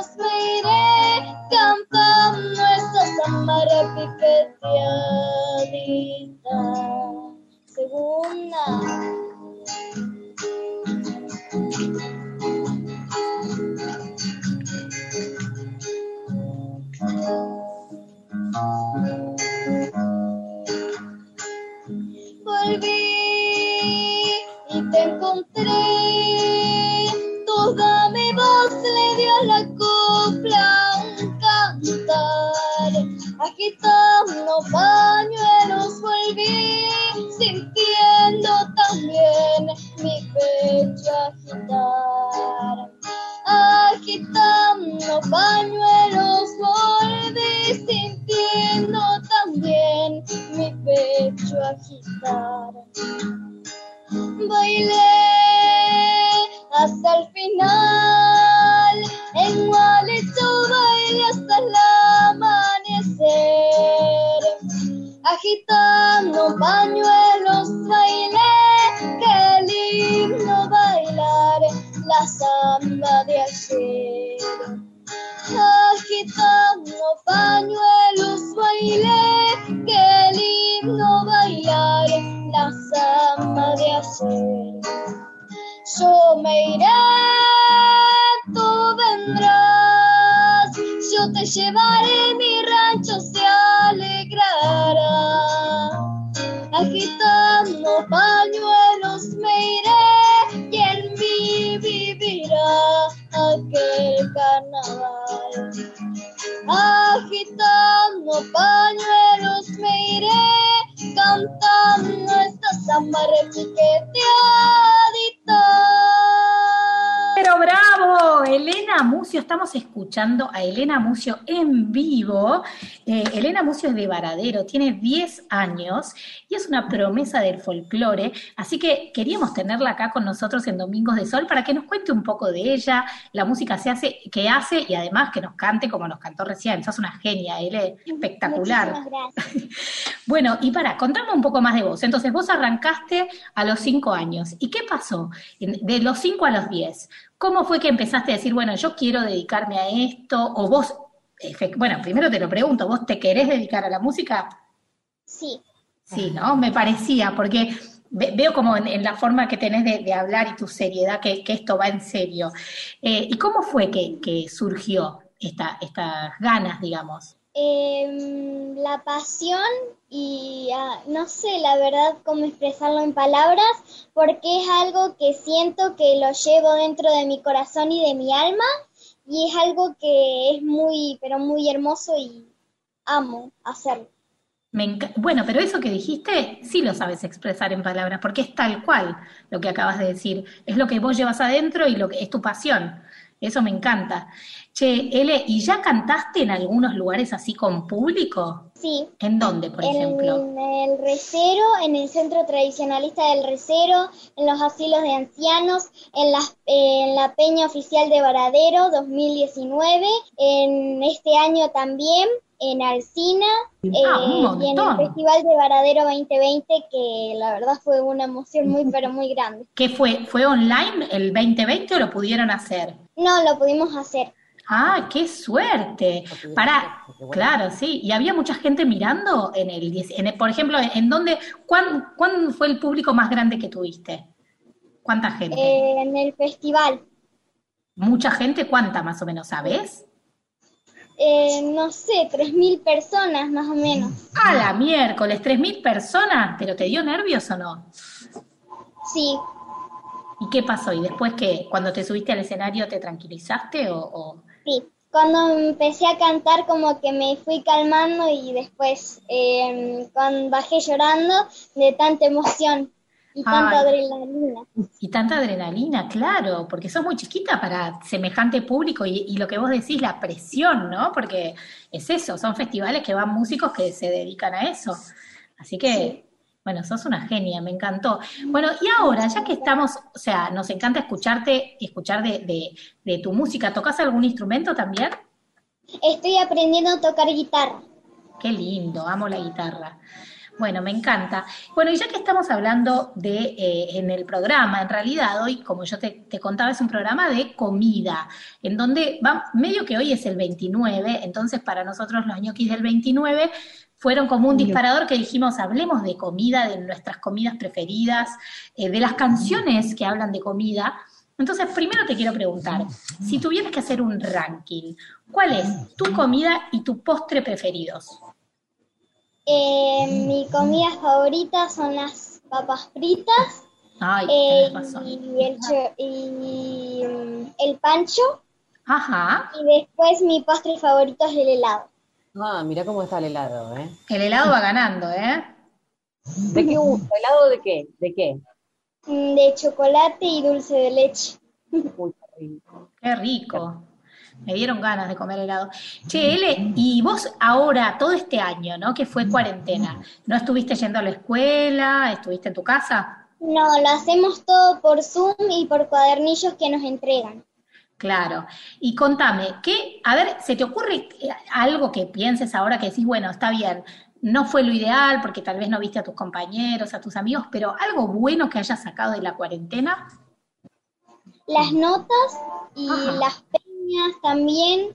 De Varadero, tiene 10 años y es una promesa del folclore, así que queríamos tenerla acá con nosotros en Domingos de Sol para que nos cuente un poco de ella, la música se hace, que hace y además que nos cante como nos cantó recién. Sos una genia, Ele, espectacular. Muchísimas gracias. Bueno, y para, contame un poco más de vos. Entonces, vos arrancaste a los 5 años. ¿Y qué pasó? De los 5 a los 10. ¿Cómo fue que empezaste a decir, bueno, yo quiero dedicarme a esto? O vos, bueno, primero te lo pregunto, ¿vos te querés dedicar a la música? Sí, Sí, ¿no? Me parecía, porque ve- veo como en, en la forma que tenés de, de hablar y tu seriedad, que, que esto va en serio. Eh, ¿Y cómo fue que, que surgió esta, estas ganas, digamos? Em, la pasión y ah, no sé la verdad cómo expresarlo en palabras porque es algo que siento que lo llevo dentro de mi corazón y de mi alma y es algo que es muy pero muy hermoso y amo hacerlo. Me bueno, pero eso que dijiste sí lo sabes expresar en palabras, porque es tal cual lo que acabas de decir. Es lo que vos llevas adentro y lo que es tu pasión. Eso me encanta. Che, Ele, ¿y ya cantaste en algunos lugares así con público? Sí, ¿En dónde, por ejemplo? en el recero, en el centro tradicionalista del recero, en los asilos de ancianos, en la, en la Peña Oficial de Varadero 2019, en este año también, en Alcina, Ah, eh, y en el. Festival de Varadero 2020, que la verdad fue una emoción muy, pero muy grande. ¿Qué fue? ¿Fue online el 2020 o lo pudieron hacer? No, lo pudimos hacer. ¡Ah, qué suerte! Para, claro, sí. ¿Y había mucha gente mirando en el, 10 en el- por ejemplo, en dónde, cuán, cuán fue el público más grande que tuviste? ¿Cuánta gente? eh, en el festival. ¿Mucha gente? ¿Cuánta más o menos? ¿Sabes? Eh, no sé, 3.000 personas más o menos. A la miércoles, 3.000 personas, ¿pero te dio nervios o no? Sí, ¿Y qué pasó? ¿Y después qué? ¿Cuando te subiste al escenario te tranquilizaste o...? o- sí. Cuando empecé a cantar como que me fui calmando y después eh, cuando bajé llorando de tanta emoción y tanta Ay. adrenalina. Y tanta adrenalina, claro, porque sos muy chiquita para semejante público y, y lo que vos decís, la presión, ¿no? Porque es eso, son festivales que van músicos que se dedican a eso. Así que, bueno, sos una genia, me encantó. Bueno, y ahora, ya que estamos, o sea, nos encanta escucharte, escuchar de, de, de tu música, ¿tocas algún instrumento también? Estoy aprendiendo a tocar guitarra. Qué lindo, amo la guitarra. Bueno, me encanta. Bueno, y ya que estamos hablando de, eh, en el programa, en realidad hoy, como yo te, te contaba, es un programa de comida, en donde va, medio que hoy es el 29, entonces para nosotros los ñoquis del 29 fueron como un disparador que dijimos, hablemos de comida, de nuestras comidas preferidas, eh, de las canciones que hablan de comida. Entonces, primero te quiero preguntar, si tuvieras que hacer un ranking, ¿cuál es tu comida y tu postre preferidos? Eh, mi comida favorita son las papas fritas Ay, eh, razón. y, el, y, mm, el pancho Ajá, y después mi postre favorito es el helado. Ah, mirá cómo está el helado, ¿eh? el helado va ganando, ¿eh? ¿De qué gusto? ¿Helado de qué? ¿De qué? Mm, De chocolate y dulce de leche. Uy, qué rico. Qué rico. Me dieron ganas de comer helado. Che, Ele, y vos ahora, todo este año, ¿no? Que fue cuarentena, ¿no estuviste yendo a la escuela? ¿Estuviste en tu casa? No, lo hacemos todo por Zoom y por cuadernillos que nos entregan. Claro. Y contame, ¿qué, a ver, ¿se te ocurre eh, algo que pienses ahora que decís, bueno, está bien, no fue lo ideal porque tal vez no viste a tus compañeros, a tus amigos, pero algo bueno que hayas sacado de la cuarentena? Las notas y Ajá. las peñas también.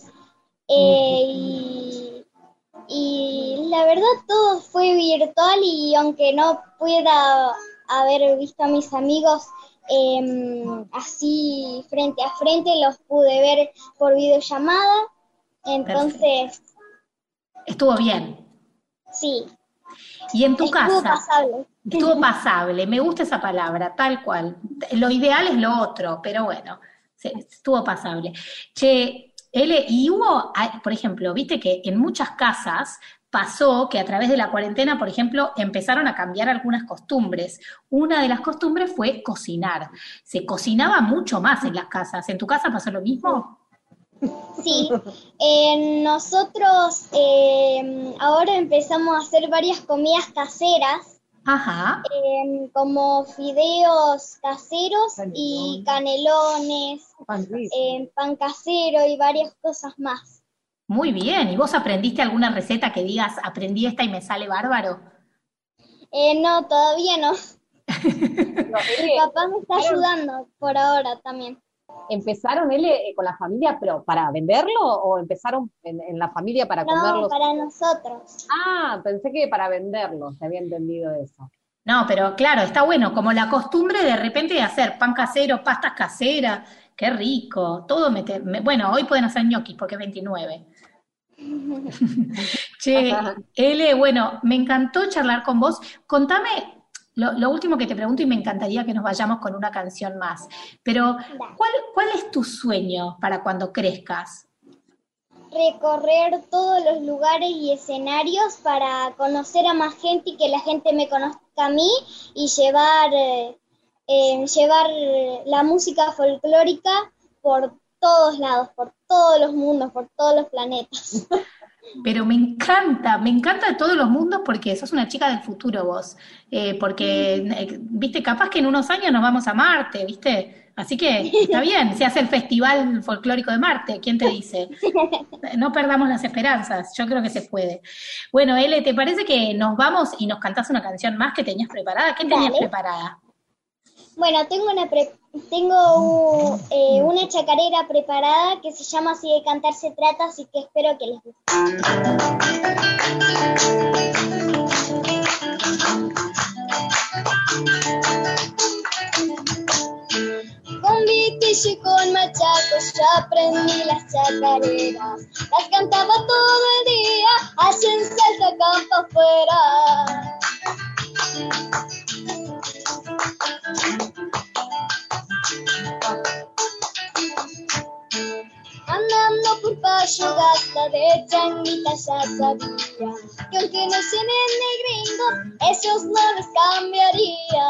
eh, y, y la verdad todo fue virtual y aunque no pueda haber visto a mis amigos em, así frente a frente, los pude ver por videollamada. Entonces, Estuvo bien. sí, Y en tu estuvo casa, pasable. estuvo pasable, me gusta esa palabra, tal cual. Lo ideal es lo otro, pero bueno, estuvo pasable. Che, Ele, y hubo, ah, por ejemplo, viste que en muchas casas pasó que a través de la cuarentena, por ejemplo, empezaron a cambiar algunas costumbres. Una de las costumbres fue cocinar. Se cocinaba mucho más en las casas. ¿En tu casa pasó lo mismo? Sí, eh, nosotros eh, ahora empezamos a hacer varias comidas caseras, Ajá. eh, como fideos caseros y canelones, Pan eh, pan casero y varias cosas más. Muy bien. ¿Y vos aprendiste alguna receta que digas, aprendí esta y me sale bárbaro? Eh, no, todavía no. Ele, Papá me está ayudando por ahora también. ¿Empezaron Ele eh, con la familia, pero para venderlo o empezaron en, en la familia para No, comerlos? para nosotros. Ah, pensé que para venderlos, se había entendido eso. No, pero claro, está bueno, como la costumbre de repente de hacer pan casero, pastas caseras, qué rico, todo me- bueno, hoy pueden hacer ñoquis porque es 29. Che, Ele, bueno, me encantó charlar con vos. Contame lo, lo último que te pregunto y me encantaría que nos vayamos con una canción más, pero ¿cuál, cuál es tu sueño para cuando crezcas? recorrer todos los lugares y escenarios para conocer a más gente y que la gente me conozca a mí y llevar, eh, eh, llevar la música folclórica por todos lados, por todos los mundos, por todos los planetas. Pero me encanta, me encanta de todos los mundos porque sos una chica del futuro vos. Eh, porque, eh, viste, capaz que en unos años nos vamos a Marte, viste. Así que está bien, se hace el Festival Folclórico de Marte, ¿quién te dice? No perdamos las esperanzas, yo creo que se puede. Bueno, Ele, ¿te parece que nos vamos y nos cantás una canción más que tenías preparada? ¿Qué tenías Dale. preparada? Bueno, tengo una tengo eh, una chacarera preparada que se llama Así de cantar se trata, así que espero que les guste. y con machacos yo aprendí las chacareras. Las cantaba todo el día, allá en Salta campo afuera. Andando por Payo Gata de changuita ya sabía que aunque no se ni gringos, esos no les cambiaría.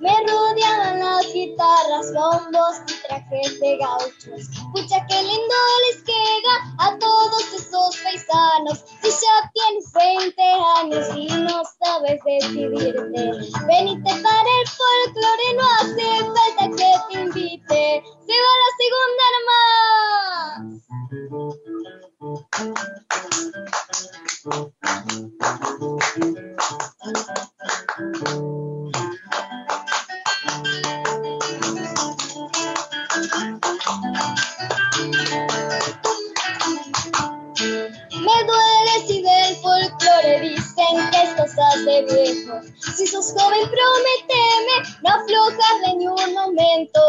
Me rodeaban las guitarras, bombos y trajes de gauchos. Pucha, qué lindo les queda a todos esos paisanos. Si ya tienes 20 años y no sabes decidirte, venite para el folclore, no hace falta que te invite. Se va la segunda nomás. Joven, prométeme no aflojar de ni un momento.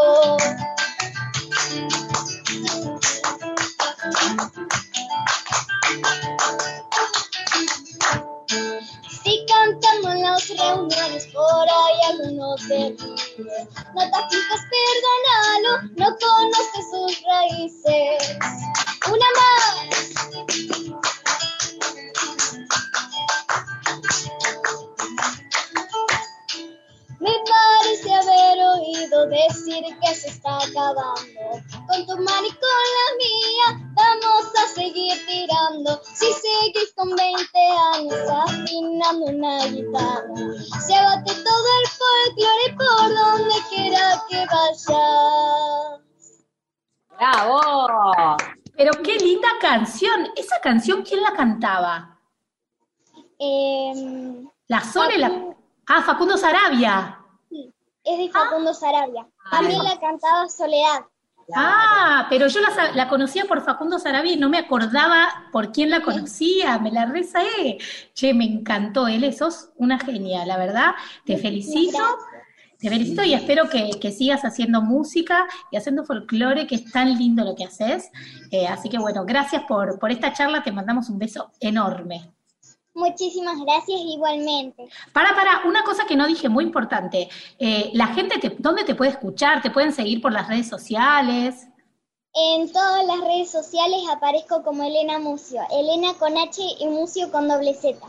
Canción. ¿Esa canción quién la cantaba? Em, La Sole, la... Ah, Facundo Sarabia. es de Facundo Sarabia. También la cantaba Soledad. Ah, pero yo la conocía por Facundo Sarabia y no me acordaba por quién la conocía, me la rezaé. Che, me encantó, él, sos una genia, la verdad. Te felicito, te felicito y espero que, que sigas haciendo música y haciendo folclore, que es tan lindo lo que haces. Eh, así que bueno, gracias por, por esta charla, te mandamos un beso enorme. Muchísimas gracias igualmente. Para, para, una cosa que no dije muy importante. Eh, la gente, te, ¿dónde te puede escuchar? ¿Te pueden seguir por las redes sociales? En todas las redes sociales aparezco como Elena Mucio. Elena con H y Mucio con doble Z.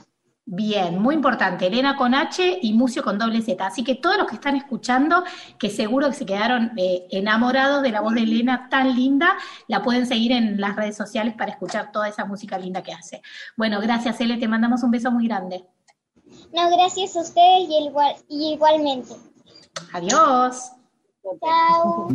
Bien, muy importante. Elena con H y Mucio con doble Z. Así que todos los que están escuchando, que seguro que se quedaron eh, enamorados de la voz de Elena tan linda, la pueden seguir en las redes sociales para escuchar toda esa música linda que hace. Bueno, gracias, Ele. Te mandamos un beso muy grande. No, gracias a ustedes y, igual, y igualmente. Adiós. Chao.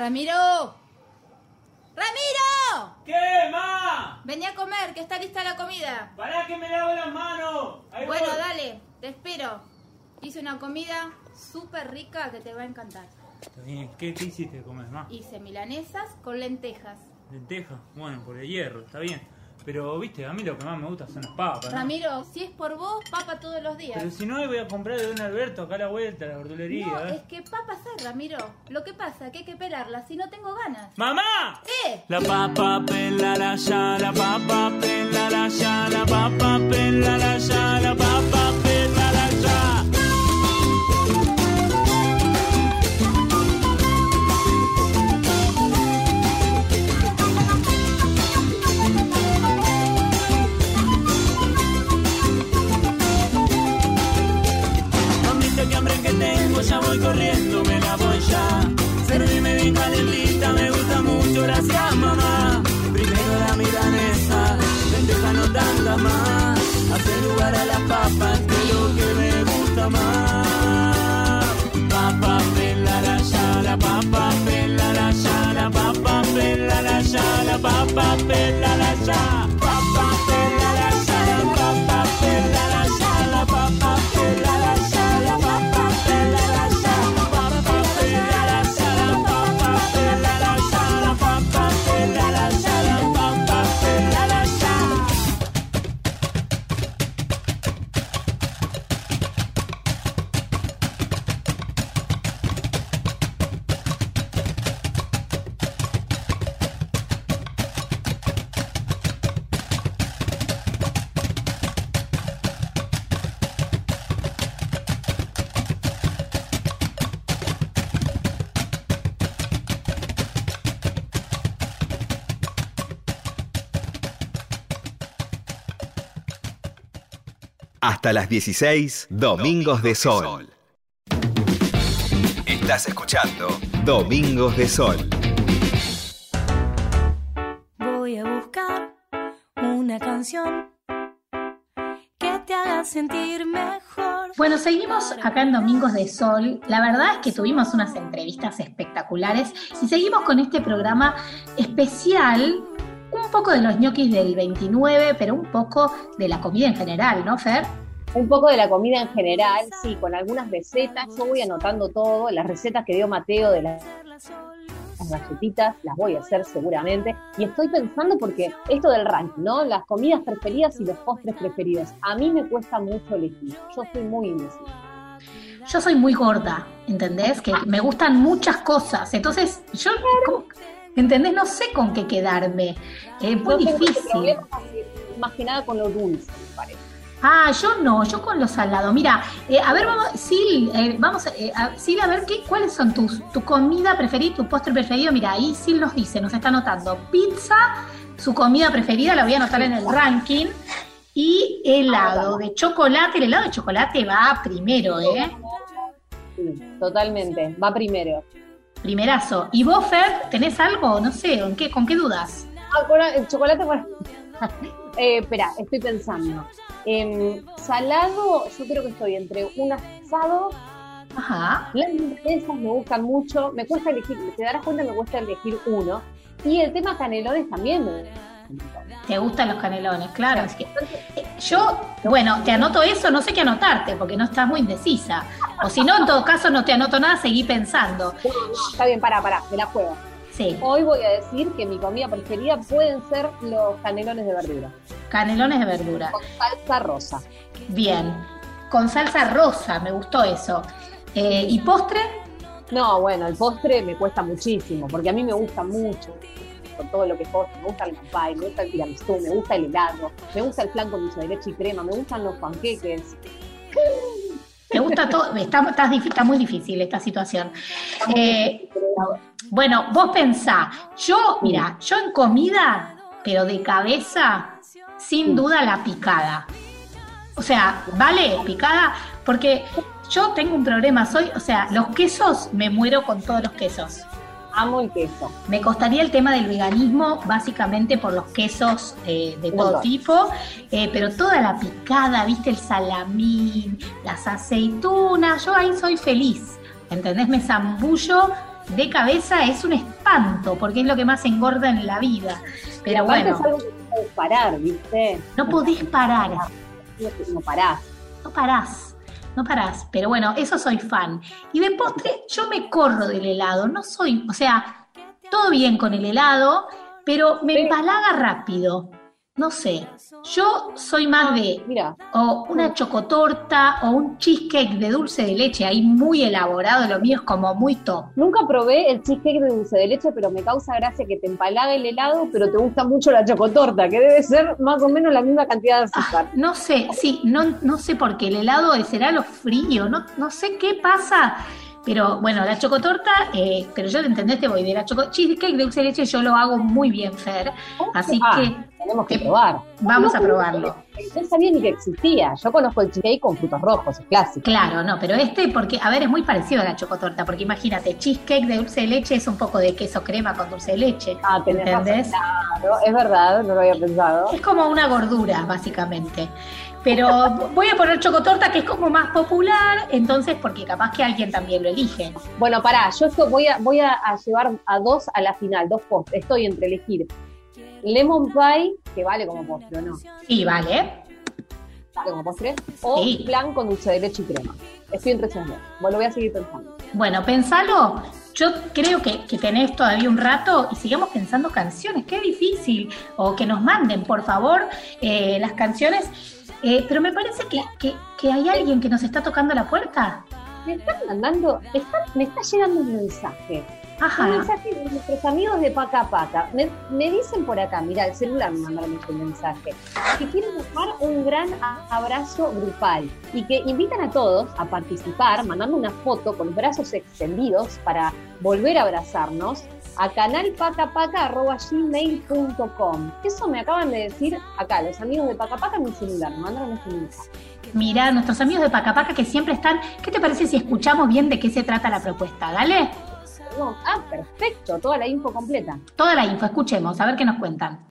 Ramiro. ¡Ramiro! ¿Qué, ma? Vení a comer, que está lista la comida. Pará que me lavo las manos. Ahí bueno, voy. dale, te espero. Hice una comida súper rica que te va a encantar. ¿qué, qué hiciste comer, ma? Hice milanesas con lentejas. Lenteja, bueno, por el hierro, está bien. Pero, viste, a mí lo que más me gusta son las papas. ¿no? Ramiro, si es por vos, papa todos los días. Pero si no, voy a comprar de Don Alberto acá a la vuelta, a la verdulería. No, ¿eh? es que papas hay, Ramiro. Lo que pasa es que hay que pelarlas si no tengo ganas. ¡Mamá! ¿Qué? La papa pelala ya, la papa pelala ya, la papa pelala ya, la papa pelala ya. Hasta las 16, Domingos de Sol. Estás escuchando Domingos de Sol. Voy a buscar una canción que te haga sentir mejor. Bueno, seguimos acá en Domingos de Sol. La verdad es que tuvimos unas entrevistas espectaculares y seguimos con este programa especial, un poco de los ñoquis del 29, pero un poco de la comida en general, ¿no, Fer? Un poco de la comida en general, sí, con algunas recetas. Yo voy anotando todo, las recetas que dio Mateo de las, las galletitas, las voy a hacer seguramente. Y estoy pensando porque esto del ranking, ¿no? Las comidas preferidas y los postres preferidos. A mí me cuesta mucho elegir. Yo soy muy indecisa. Yo soy muy gorda, ¿entendés? Que me gustan muchas cosas. Entonces, yo. ¿entendés? No sé con qué quedarme. Es muy difícil. más que nada con lo dulce, me parece. Ah, yo no, yo con lo salado. Mira, eh, a ver, vamos, Sil, eh, vamos, eh, a, Sil, a ver qué, cuáles son tus, tu comida preferida, tu postre preferido. Mira, ahí Sil nos dice, nos está anotando pizza, su comida preferida, la voy a anotar en el ranking, y helado de chocolate. El helado de chocolate va primero, ¿eh? Sí, totalmente. Va primero. Primerazo. ¿Y vos, Fer, tenés algo? No sé, ¿en qué, ¿con qué dudas? Ah, el chocolate con... eh, espera, estoy pensando. Em, salado, yo creo que estoy entre un asado. Ajá. Las milanesas me gustan mucho. Me cuesta elegir, te darás cuenta, me cuesta elegir uno. Y el tema canelones también. ¿Te gustan los canelones? Claro. Es que, yo, bueno, te anoto eso, no sé qué anotarte, porque no estás muy indecisa. O si no, en todo caso, no te anoto nada, seguí pensando. Está bien, pará, pará, me la juego. Sí, Hoy voy a decir que mi comida preferida pueden ser los canelones de verdura. canelones de verdura. Con salsa rosa. Bien. Con salsa rosa, me gustó eso. Eh, ¿Y postre? No, bueno, el postre me cuesta muchísimo, porque a mí me gusta mucho con todo lo que es postre. Me gusta el pie, me gusta el tiramisú, me gusta el helado, me gusta el flan con dulce de leche y crema, me gustan los panqueques. ¿Te gusta todo? Está, está está muy difícil esta situación. Eh, bueno, vos pensá, yo, mira, yo en comida, pero de cabeza, sin duda la picada. O sea, ¿vale? Picada, porque yo tengo un problema, soy, o sea, los quesos, me muero con todos los quesos. Amo el queso. Me costaría el tema del veganismo, básicamente por los quesos eh, de todo tipo, eh, pero toda la picada, viste, el salamín, las aceitunas, yo ahí soy feliz, ¿entendés? Me zambullo de cabeza, es un espanto, porque es lo que más engorda en la vida. Pero bueno, es algo que no puedes parar, ¿viste? no podés parar, No parás. no parás, no parás. Pero bueno, eso soy fan. Y de postre, yo me corro del helado, no soy, o sea, todo bien con el helado, pero me empalaga rápido. no sé, yo soy más de Mira, o una chocotorta o un cheesecake de dulce de leche, ahí muy elaborado, lo mío es como muy top. nunca probé el cheesecake de dulce de leche, pero me causa gracia que te empalaga el helado, pero te gusta mucho la chocotorta, que debe ser más o menos la misma cantidad de azúcar. No sé, sí, no, no sé por qué el helado será lo frío, no, no sé qué pasa. Pero bueno, la chocotorta, eh, pero yo te entendés, te voy de la choco cheesecake de dulce de leche, yo lo hago muy bien, Fer. Así Ah, que tenemos que probar. vamos a No, probarlo. No sabía ni que existía. Yo conozco el cheesecake con frutos rojos, es clásico. Claro, no, pero este, porque, a ver, es muy parecido a la chocotorta, porque imagínate, cheesecake de dulce de leche es un poco de queso crema con dulce de leche. Ah, tenés razón, ¿Entendés? Claro, es verdad, no lo había pensado. Es como una gordura, básicamente. Pero voy a poner chocotorta, que es como más popular, entonces, porque capaz que alguien también lo elige. Bueno, pará, yo esto voy a, voy a, a llevar a dos a la final, dos postres. Estoy entre elegir lemon pie, que vale como postre, ¿o ¿no? Sí, vale. Vale como postre. O Sí. plan con dulce de leche y crema. Estoy entre esos dos. Bueno, voy a seguir pensando. Bueno, pensalo. Yo creo que, que tenés todavía un rato y sigamos pensando canciones. Qué difícil. O que nos manden, por favor, eh, las canciones. Eh, pero me parece que, que- que hay alguien que nos está tocando la puerta. Me están mandando, está- me está llegando un mensaje. Ajá. Un mensaje de nuestros amigos de Paca Paca. Me, me dicen por acá, mira, el celular me mandaron este mensaje, que quieren dejar un gran abrazo grupal y que invitan a todos a participar mandando una foto con los brazos extendidos para volver a abrazarnos a canalpacapaca.gmail.com. Eso me acaban de decir acá, los amigos de Paca Paca en mi celular, me mandaron este mensaje. Mira, nuestros amigos de Pacapaca que siempre están. ¿Qué te parece si escuchamos bien de qué se trata la propuesta? Dale. Ah, perfecto, toda la info completa. Toda la info, escuchemos, a ver qué nos cuentan.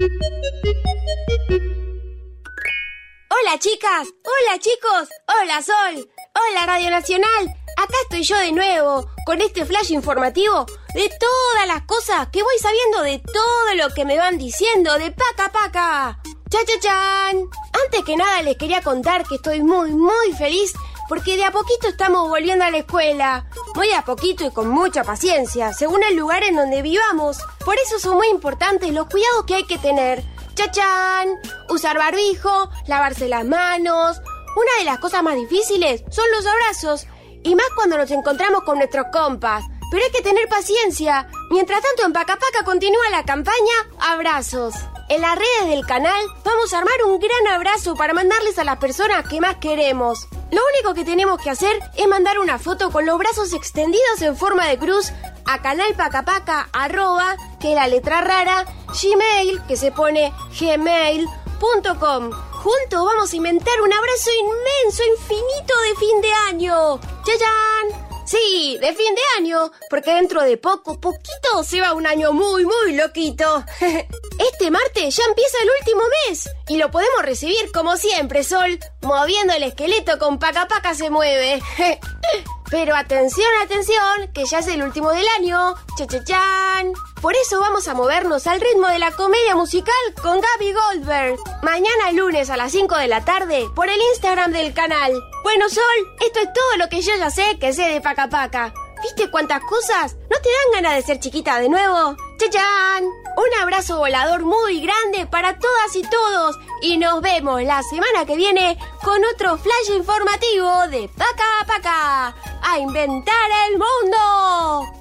Hola chicas, hola chicos, hola Sol, hola Radio Nacional. Acá estoy yo de nuevo con este flash informativo de todas las cosas que voy sabiendo de todo lo que me van diciendo de Paca Paca. Cha cha. Antes que nada les quería contar que estoy muy muy feliz porque de a poquito estamos volviendo a la escuela. Muy a poquito y con mucha paciencia, según el lugar en donde vivamos. Por eso son muy importantes los cuidados que hay que tener. ¡Chachán! Usar barbijo, lavarse las manos. Una de las cosas más difíciles son los abrazos. Y más cuando nos encontramos con nuestros compas. Pero hay que tener paciencia. Mientras tanto, en Pacapaca continúa la campaña Abrazos. En las redes del canal vamos a armar un gran abrazo para mandarles a las personas que más queremos. Lo único que tenemos que hacer es mandar una foto con los brazos extendidos en forma de cruz a canalpacapaca que es la letra rara, gmail, que se pone gmail.com. Juntos vamos a inventar un abrazo inmenso, infinito de fin de año. ¡Chayán! Sí, de fin de año, porque dentro de poco, poquito, se va un año muy, muy loquito. Este martes ya empieza el último mes y lo podemos recibir como siempre, Sol, moviendo el esqueleto con Paca Paca se mueve. Pero atención, atención, que ya es el último del año. Cha-cha-chan. Por eso vamos a movernos al ritmo de la comedia musical con Gaby Goldberg. Mañana lunes a las 5 de la tarde por el Instagram del canal. Bueno, Sol, esto es todo lo que yo ya sé que sé de Paca Paca. ¿Viste cuántas cosas? ¿No te dan ganas de ser chiquita de nuevo? ¡Chachán! Un abrazo volador muy grande para todas y todos. Y nos vemos la semana que viene con otro flash informativo de Paca Paca. ¡A inventar el mundo!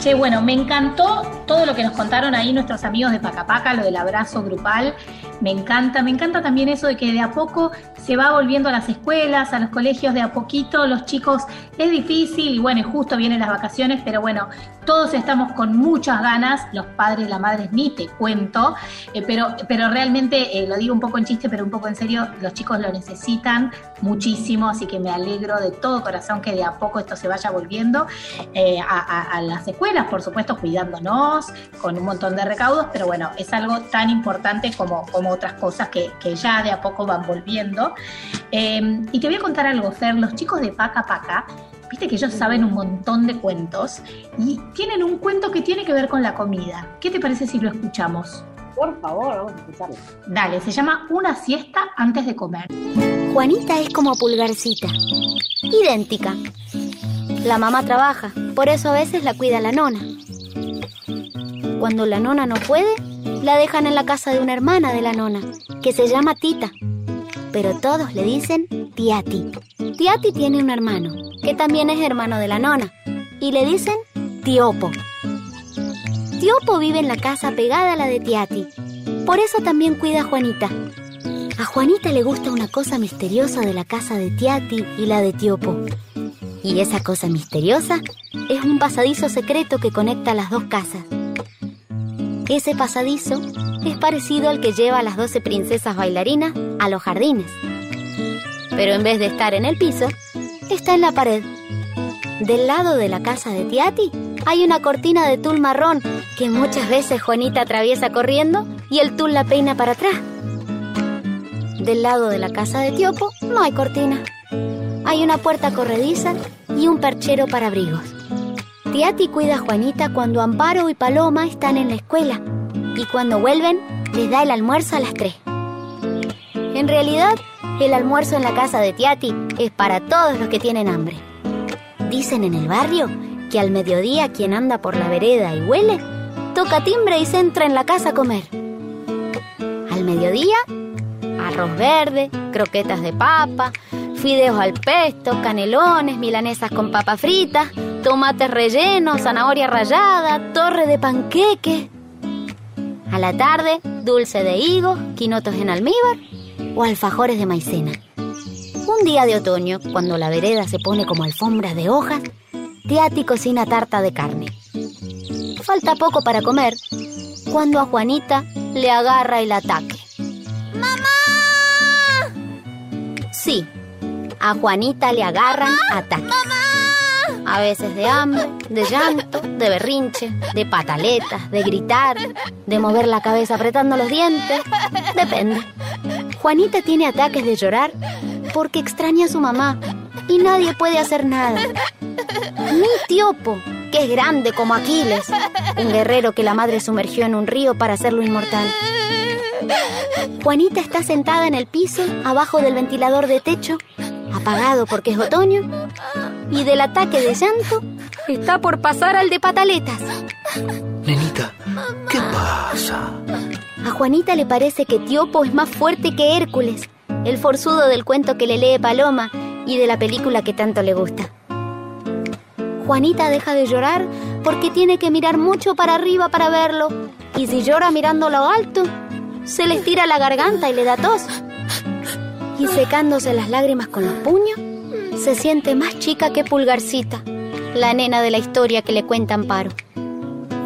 Che, bueno, me encantó todo lo que nos contaron ahí nuestros amigos de Pacapaca, lo del abrazo grupal. Me encanta, me encanta también eso de que de a poco se va volviendo a las escuelas, a los colegios, de a poquito los chicos es difícil y bueno, justo vienen las vacaciones, pero bueno, todos estamos con muchas ganas, los padres, las madres ni te cuento, eh, pero, pero realmente eh, lo digo un poco en chiste, pero un poco en serio, los chicos lo necesitan muchísimo, así que me alegro de todo corazón que de a poco esto se vaya volviendo eh, a, las escuelas, por supuesto, cuidándonos, con un montón de recaudos, pero bueno, es algo tan importante como, como otras cosas que, que ya de a poco van volviendo. Eh, y te voy a contar algo, Fer, los chicos de Paca Paca, viste que ellos saben un montón de cuentos y tienen un cuento que tiene que ver con la comida. ¿Qué te parece si lo escuchamos? Por favor, vamos a escucharlo. Dale, se llama Una siesta antes de comer. Juanita es como Pulgarcita, idéntica. La mamá trabaja, por eso a veces la cuida la nona. Cuando la nona no puede, la dejan en la casa de una hermana de la nona, que se llama Tita. Pero todos le dicen Tiati. Tiati tiene un hermano, que también es hermano de la nona, y le dicen Tiopo. Tiopo vive en la casa pegada a la de Tiati. Por eso también cuida a Juanita. A Juanita le gusta una cosa misteriosa de la casa de Tiati y la de Tiopo. Y esa cosa misteriosa es un pasadizo secreto que conecta las dos casas. Ese pasadizo es parecido al que lleva a las 12 princesas bailarinas a los jardines. Pero en vez de estar en el piso, está en la pared. Del lado de la casa de Tiati hay una cortina de tul marrón que muchas veces Juanita atraviesa corriendo y el tul la peina para atrás. Del lado de la casa de Tiopo no hay cortina. Hay una puerta corrediza y un perchero para abrigos. Tiati cuida a Juanita cuando Amparo y Paloma están en la escuela y cuando vuelven les da el almuerzo a las tres. En realidad, el almuerzo en la casa de Tiati es para todos los que tienen hambre. Dicen en el barrio que al mediodía quien anda por la vereda y huele, toca timbre y se entra en la casa a comer. Al mediodía, arroz verde, croquetas de papa, fideos al pesto, canelones, milanesas con papa frita, tomates rellenos, zanahoria rallada, torre de panqueque. A la tarde, dulce de higo, quinotos en almíbar o alfajores de maicena. Un día de otoño, cuando la vereda se pone como alfombra de hojas, Tiati cocina tarta de carne. Falta poco para comer, cuando a Juanita le agarra el ataque. Sí, a Juanita le agarran ataques. A veces de hambre, de llanto, de berrinche, de pataletas, de gritar, de mover la cabeza apretando los dientes. Depende. Juanita tiene ataques de llorar porque extraña a su mamá y nadie puede hacer nada. Ni Tiopo, que es grande como Aquiles, un guerrero que la madre sumergió en un río para hacerlo inmortal. Juanita está sentada en el piso, abajo del ventilador de techo, apagado porque es otoño, y del ataque de llanto está por pasar al de pataletas. Nenita, ¿qué pasa? A Juanita le parece que Tiopo es más fuerte que Hércules, el forzudo del cuento que le lee Paloma y de la película que tanto le gusta. Juanita deja de llorar porque tiene que mirar mucho para arriba para verlo, y si llora mirando lo alto, se le estira la garganta y le da tos. Y secándose las lágrimas con los puños, se siente más chica que Pulgarcita, la nena de la historia que le cuenta Amparo.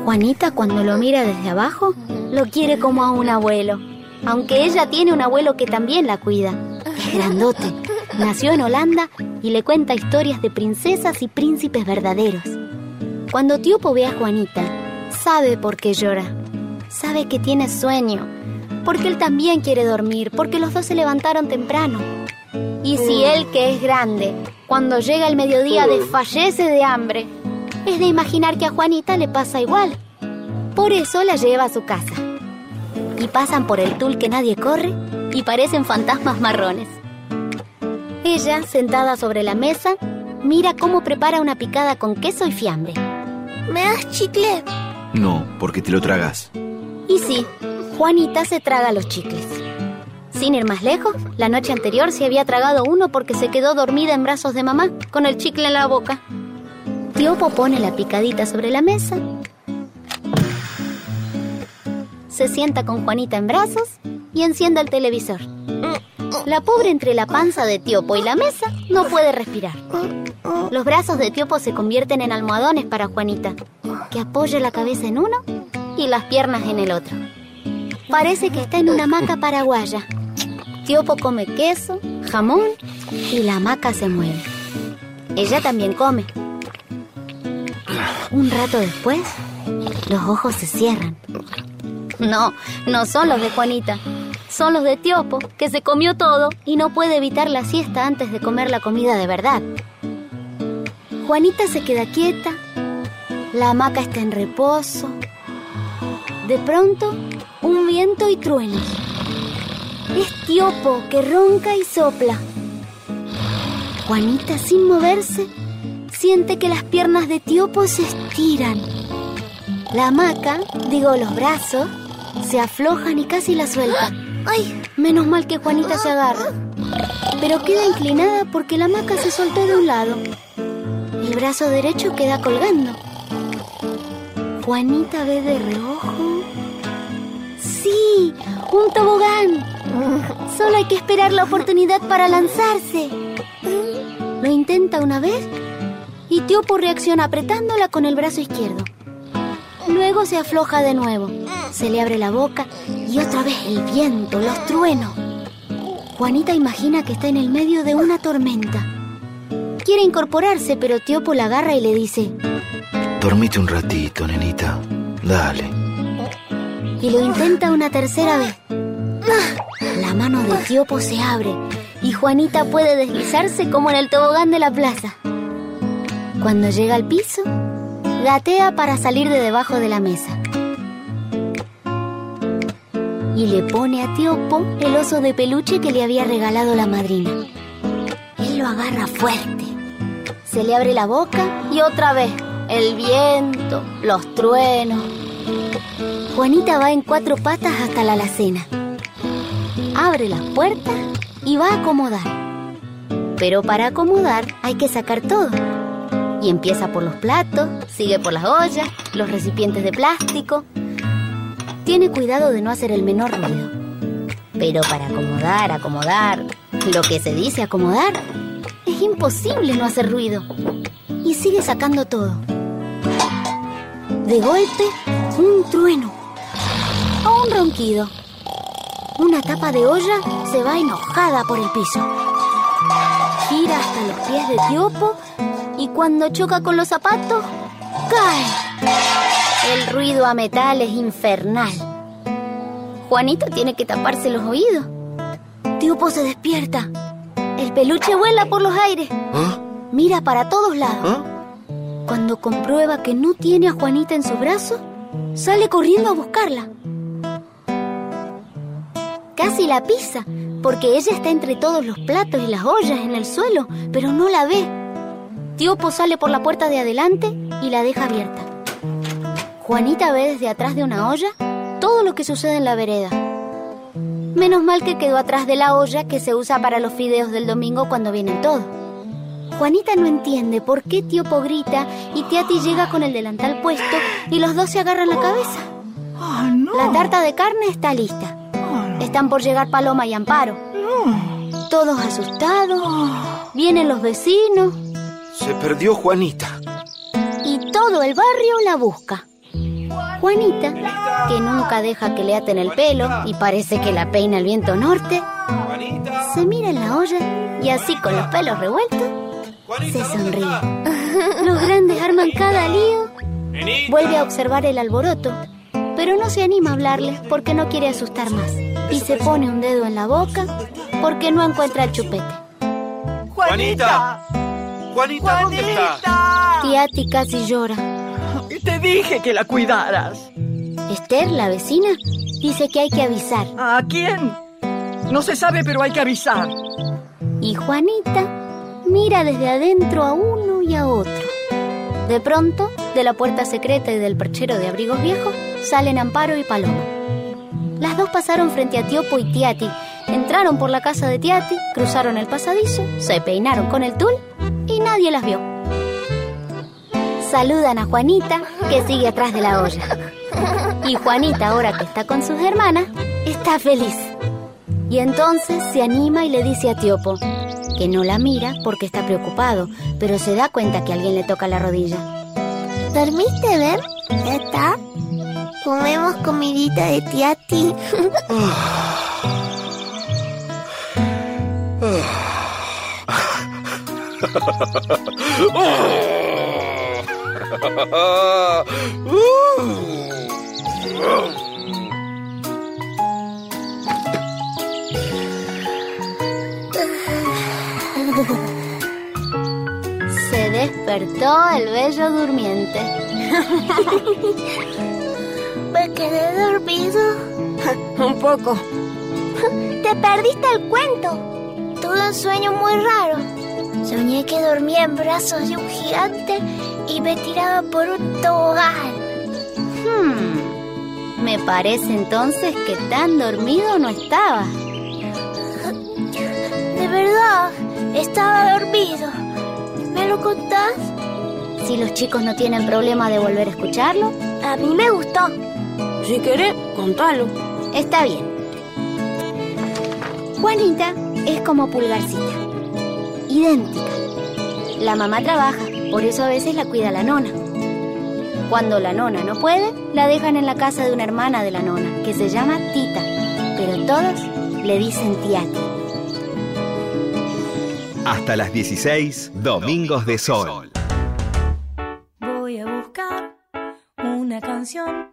Juanita cuando lo mira desde abajo, lo quiere como a un abuelo, aunque ella tiene un abuelo que también la cuida. Es grandote, nació en Holanda y le cuenta historias de princesas y príncipes verdaderos. Cuando Tiopo ve a Juanita, sabe por qué llora, sabe que tiene sueño, porque él también quiere dormir, porque los dos se levantaron temprano. Y si él, que es grande, cuando llega el mediodía desfallece de hambre, es de imaginar que a Juanita le pasa igual. Por eso la lleva a su casa. Y pasan por el tul que nadie corre y parecen fantasmas marrones. Ella, sentada sobre la mesa, mira cómo prepara una picada con queso y fiambre. ¿Me das chicle? No, porque te lo tragas. Y sí, Juanita se traga los chicles. Sin ir más lejos, la noche anterior se había tragado uno porque se quedó dormida en brazos de mamá, con el chicle en la boca. Tiopo pone la picadita sobre la mesa, se sienta con Juanita en brazos y enciende el televisor. La pobre entre la panza de Tiopo y la mesa no puede respirar. Los brazos de Tiopo se convierten en almohadones para Juanita, que apoya la cabeza en uno y las piernas en el otro. Parece que está en una hamaca paraguaya. Tiopo come queso, jamón y la hamaca se mueve. Ella también come. Un rato después, los ojos se cierran. No, no son los de Juanita. Son los de Tiopo, que se comió todo y no puede evitar la siesta antes de comer la comida de verdad. Juanita se queda quieta. La hamaca está en reposo. De pronto, un viento y truenos. Es Tiopo que ronca y sopla. Juanita, sin moverse, siente que las piernas de Tiopo se estiran. La hamaca, digo los brazos, se aflojan y casi la sueltan. ¡Ay! Menos mal que Juanita se agarra. Pero queda inclinada porque la hamaca se soltó de un lado. El brazo derecho queda colgando. Juanita ve de reojo. ¡Sí! ¡Un tobogán! Solo hay que esperar la oportunidad para lanzarse. Lo intenta una vez y Tiopo reacciona apretándola con el brazo izquierdo. Luego se afloja de nuevo. Se le abre la boca y otra vez el viento, los truenos. Juanita imagina que está en el medio de una tormenta. Quiere incorporarse, pero Tiopo la agarra y le dice, Dormite un ratito, nenita. Dale. Y lo intenta una tercera vez. La mano de Tiopo se abre y Juanita puede deslizarse como en el tobogán de la plaza. Cuando llega al piso, gatea para salir de debajo de la mesa. Y le pone a Tiopo el oso de peluche que le había regalado la madrina. Él lo agarra fuerte. Se le abre la boca y otra vez el viento, los truenos. Juanita va en cuatro patas hasta la alacena. Abre las puertas y va a acomodar. Pero para acomodar hay que sacar todo. Y empieza por los platos, sigue por las ollas, los recipientes de plástico. Tiene cuidado de no hacer el menor ruido. Pero para acomodar, acomodar, lo que se dice acomodar, es imposible no hacer ruido. Y sigue sacando todo. De golpe, un trueno. Un ronquido. Una tapa de olla se va enojada por el piso. Gira hasta los pies de Tiopo y cuando choca con los zapatos, cae. El ruido a metal es infernal. Juanito tiene que taparse los oídos. Tiopo se despierta. El peluche vuela por los aires. Mira para todos lados. Cuando comprueba que no tiene a Juanita en su brazo, sale corriendo a buscarla. Casi la pisa, porque ella está entre todos los platos y las ollas en el suelo, pero no la ve. Tiopo sale por la puerta de adelante y la deja abierta. Juanita ve desde atrás de una olla todo lo que sucede en la vereda. Menos mal que quedó atrás de la olla que se usa para los fideos del domingo cuando vienen todos. Juanita no entiende por qué Tiopo grita y Tiati llega con el delantal puesto y los dos se agarran la cabeza. La tarta de carne está lista. Están por llegar Paloma y Amparo. Todos asustados. Vienen los vecinos Se perdió Juanita. y todo el barrio la busca. Juanita, que nunca deja que le aten el pelo y parece que la peina el viento norte, se mira en la olla y así con los pelos revueltos, se sonríe. Los grandes arman cada lío. Vuelve a observar el alboroto, pero no se anima a hablarles porque no quiere asustar más. Y se pone un dedo en la boca porque no encuentra el chupete. ¡Juanita! ¡Juanita, ¿dónde estás? Tiati casi llora. Te dije que la cuidaras. Esther, la vecina, dice que hay que avisar. ¿A quién? No se sabe, pero hay que avisar. Y Juanita mira desde adentro a uno y a otro. De pronto, de la puerta secreta y del perchero de abrigos viejos, salen Amparo y Paloma. Las dos pasaron frente a Tiopo y Tiati, entraron por la casa de Tiati, cruzaron el pasadizo, se peinaron con el tul y nadie las vio. Saludan a Juanita, que sigue atrás de la olla. Y Juanita, ahora que está con sus hermanas, está feliz. Y entonces se anima y le dice a Tiopo, que no la mira porque está preocupado, pero se da cuenta que alguien le toca la rodilla. ¿Dormiste, Ben? ¿Ya está? Comemos comidita de tiati. Se despertó el bello durmiente. ¿Me quedé dormido? Un poco. Te perdiste el cuento. Tuve un sueño muy raro. Soñé que dormía en brazos de un gigante y me tiraba por un tobogán. Me parece entonces que tan dormido no estaba. De verdad, estaba dormido. ¿Me lo contás? Si los chicos no tienen problema de volver a escucharlo. A mí me gustó. Si querés, contalo. Está bien. Juanita es como Pulgarcita. Idéntica. La mamá trabaja, por eso a veces la cuida la nona. Cuando la nona no puede, la dejan en la casa de una hermana de la nona, que se llama Tita, pero todos le dicen Tiati. Hasta las 16, Domingos de Sol. Voy a buscar una canción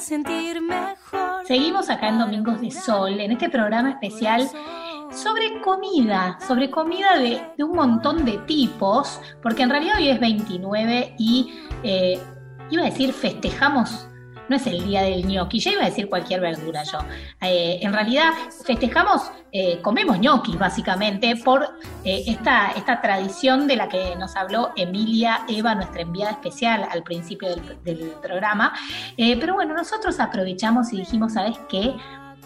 sentir mejor. Seguimos acá en Domingos de Sol, en este programa especial sobre comida, sobre comida de, de un montón de tipos, porque en realidad hoy es 29 y eh, iba a decir festejamos, no es el día del ñoqui, ya iba a decir cualquier verdura yo. Eh, en realidad festejamos, eh, comemos ñoquis básicamente por eh, esta, esta tradición de la que nos habló Emilia Eva, nuestra enviada especial al principio del, programa. Pero bueno, nosotros aprovechamos y dijimos, ¿sabes qué?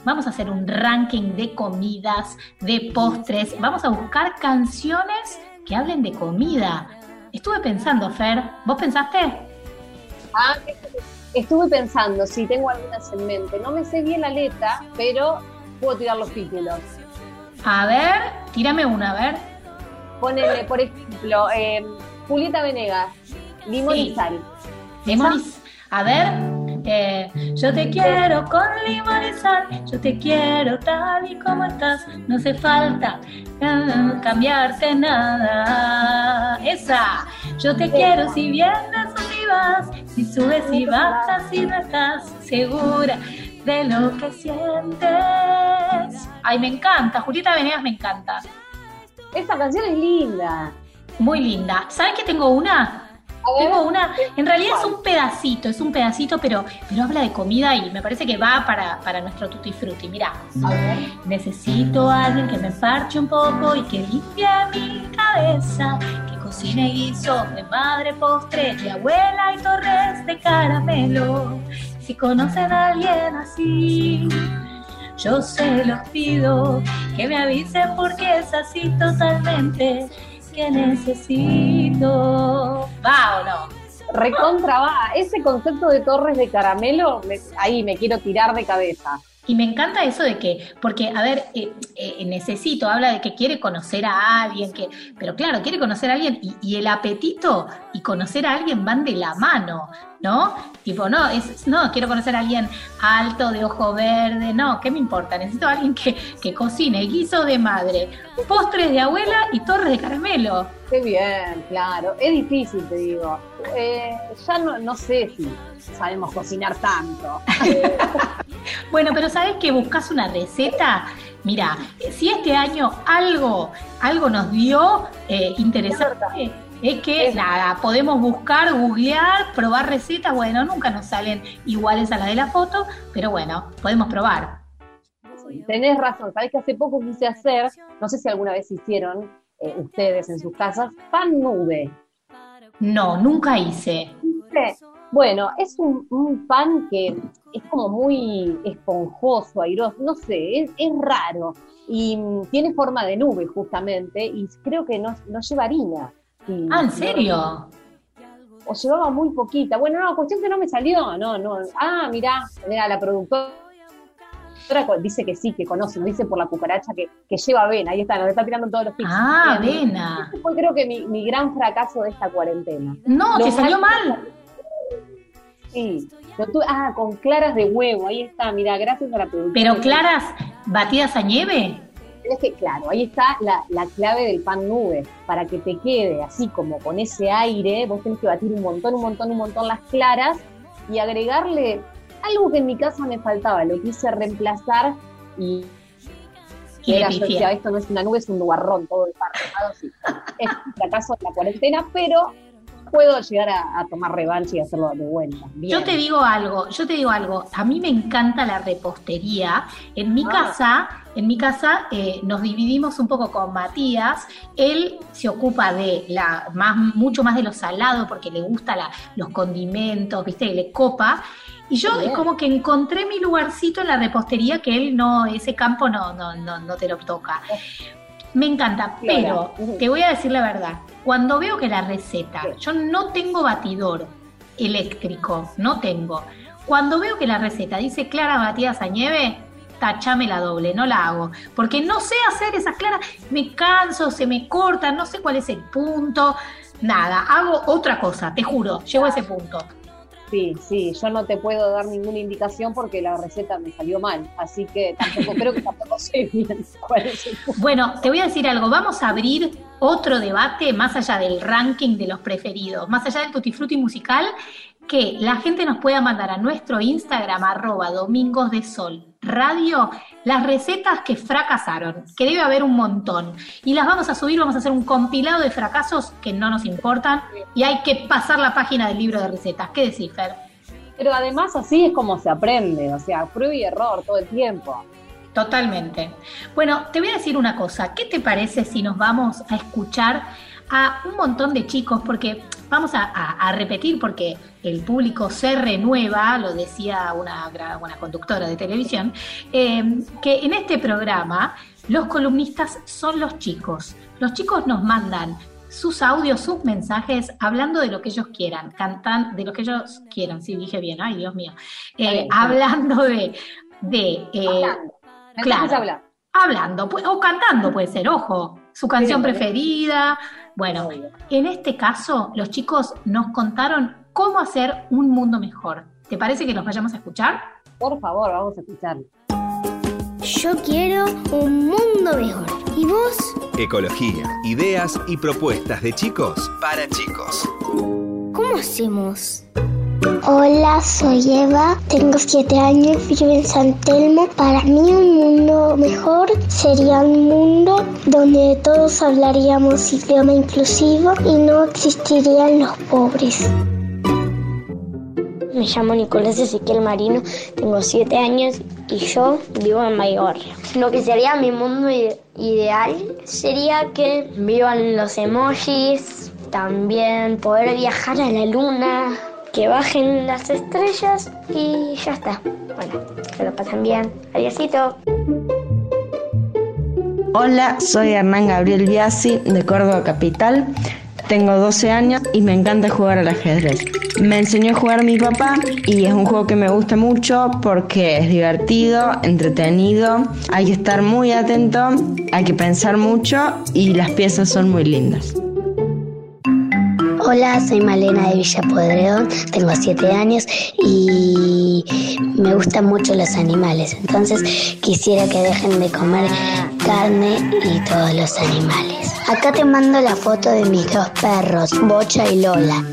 Vamos a hacer un ranking de comidas, de postres. Vamos a buscar canciones que hablen de comida. Estuve pensando, Fer. ¿Vos pensaste? Ah, estuve pensando, si tengo algunas en mente. No me sé bien la letra, pero puedo tirar los títulos. A ver, tírame una, a ver. Ponele, por ejemplo, eh, Julieta Venegas, Limón Sí. y Sal. Limón y- A ver. eh, yo te quiero con limón y sal, yo te quiero tal y como estás, no hace falta eh, cambiarte nada. Esa, yo te quiero si vienes si subes y bajas y no estás segura de lo que sientes. Ay, me encanta, Julieta Venegas me encanta. Esa canción es linda. Muy linda. ¿Sabes que tengo una? Tengo una, en realidad es un pedacito, es un pedacito, pero, pero habla de comida y me parece que va para, para nuestro tutti frutti. Mira, necesito a alguien que me parche un poco y que limpie mi cabeza, que cocine guiso de madre postre, de abuela y torres de caramelo. Si conocen a alguien así, yo se los pido que me avisen porque es así totalmente que necesito. ¿Va o no? Recontra va. Ese concepto de torres de caramelo, me- ahí me quiero tirar de cabeza. Y me encanta eso de que, porque, a ver, eh, eh, necesito, habla de que quiere conocer a alguien, que, pero claro, quiere conocer a alguien y, y el apetito y conocer a alguien van de la mano, ¿no? Tipo, no, es, no, quiero conocer a alguien alto, de ojo verde, no, ¿qué me importa? Necesito a alguien que, que cocine guiso de madre, postres de abuela y torres de caramelo. Qué bien, claro. Es difícil, te digo. Eh, ya no, no sé si sabemos cocinar tanto. Bueno, pero ¿sabes que buscas una receta? Mira, si este año algo, algo nos dio eh, interesante, es que nada, podemos buscar, googlear, probar recetas. Bueno, nunca nos salen iguales a las de la foto, pero bueno, podemos probar. Tenés razón. Sabés que hace poco quise hacer, no sé si alguna vez hicieron eh, ustedes en sus casas, pan nube. No, nunca hice. ¿Viste? Bueno, es un, un pan que es como muy esponjoso, airoso, no sé, es, es raro. Y mm, tiene forma de nube, justamente, y creo que no, no lleva harina. Y- Ah, ¿en serio? O llevaba muy poquita. Bueno, no, cuestión que no me salió, no, no. Ah, mirá, mira, la productora dice que sí, que conoce, nos dice por la cucaracha que, que lleva avena, ahí está, nos está tirando todos los tips. Ah, avena. Ese fue creo que mi, mi gran fracaso de esta cuarentena. No, te salió mal. Sí, lo tuve- ah, con claras de huevo, ahí está, mira, gracias a la productora. Pero claras batidas a nieve. Es que, claro, ahí está la, la clave del pan nube. Para que te quede así como con ese aire, vos tenés que batir un montón, un montón, un montón las claras y agregarle algo que en mi casa me faltaba. Lo quise reemplazar y. Y era, yo decía, esto no es una nube, es un nubarrón todo el pan. Sí. Es un fracaso de la cuarentena, pero puedo llegar a, a tomar revancha y hacerlo de vuelta. Bien. Yo te digo algo, yo te digo algo, a mí me encanta la repostería. En mi Ah. casa, en mi casa eh, nos dividimos un poco con Matías. Él se ocupa de la más, mucho más de lo salado porque le gusta la- los condimentos, viste, le copa. Y yo Bien. es como que encontré mi lugarcito en la repostería que él no, ese campo no, no, no, no te lo toca. Me encanta, pero te voy a decir la verdad. Cuando veo que la receta, yo no tengo batidor eléctrico, no tengo. Cuando veo que la receta dice clara batidas a nieve, tachame la doble, no la hago. Porque no sé hacer esas claras, me canso, se me cortan, no sé cuál es el punto. Nada, hago otra cosa, te juro, llego a ese punto. Sí, sí, yo no te puedo dar ninguna indicación porque la receta me salió mal, así que tampoco creo que tampoco sé bien cuál es el. Bueno, te voy a decir algo, vamos a abrir otro debate más allá del ranking de los preferidos, más allá del tutti musical, que la gente nos pueda mandar a nuestro Instagram, arroba domingos de sol radio, las recetas que fracasaron, que debe haber un montón. Y las vamos a subir, vamos a hacer un compilado de fracasos que no nos importan y hay que pasar la página del libro de recetas. ¿Qué decís, Fer? Pero además así es como se aprende, o sea, prueba y error todo el tiempo. Totalmente. Bueno, te voy a decir una cosa. ¿Qué te parece si nos vamos a escuchar a un montón de chicos? Porque vamos a, a- a repetir, porque el público se renueva, lo decía una, una conductora de televisión, eh, que en este programa los columnistas son los chicos. Los chicos nos mandan sus audios, sus mensajes, hablando de lo que ellos quieran, cantan de lo que ellos quieran, sí, dije bien, ay Dios mío, Eh, bien, bien. hablando de, de eh, Hablando. Claro, hablando. o cantando puede ser, ojo, su canción preferida. Bueno, en este caso, los chicos nos contaron cómo hacer un mundo mejor. ¿Te parece que los vayamos a escuchar? Por favor, vamos a escucharlo. Yo quiero un mundo mejor. ¿Y vos? Ecología, ideas y propuestas de chicos para chicos. ¿Cómo hacemos? Hola, soy Eva, tengo 7 años, vivo en San Telmo. Para mí un mundo mejor sería un mundo donde todos hablaríamos idioma inclusivo y no existirían los pobres. Me llamo Nicolás Ezequiel Marino, tengo 7 años y yo vivo en Maigorria. Lo que sería mi mundo ide- ideal sería que vivan los emojis, también poder viajar a la luna, que bajen las estrellas y ya está. Bueno, que lo pasen bien. Adiósito. Hola, soy Hernán Gabriel Biasi de Córdoba Capital. Tengo 12 años y me encanta jugar al ajedrez. Me enseñó a jugar mi papá y es un juego que me gusta mucho porque es divertido, entretenido, hay que estar muy atento, hay que pensar mucho y las piezas son muy lindas. Hola, soy Malena de Villa Podredón, tengo 7 años y me gustan mucho los animales. Entonces quisiera que dejen de comer carne y todos los animales. Acá te mando la foto de mis dos perros, Bocha y Lola.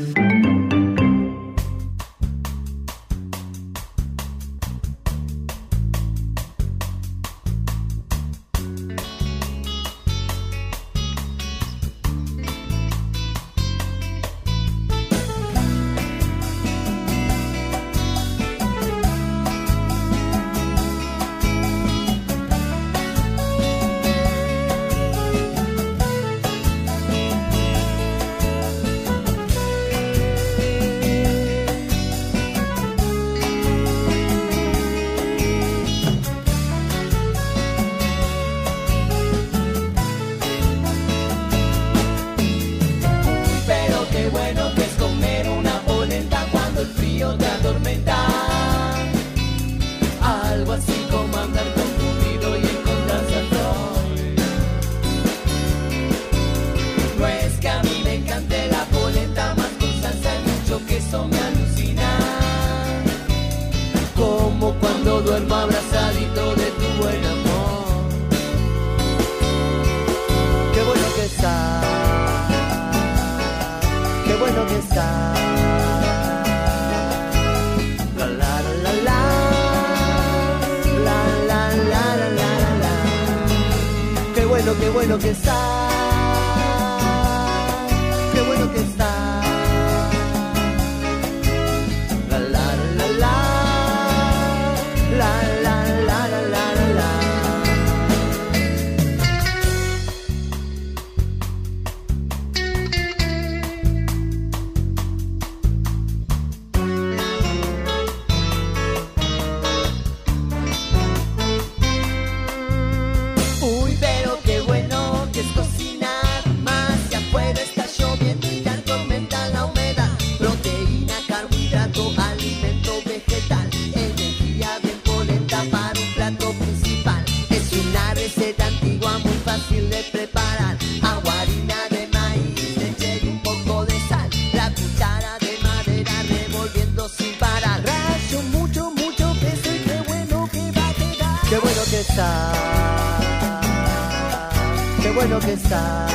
Qué bueno que está.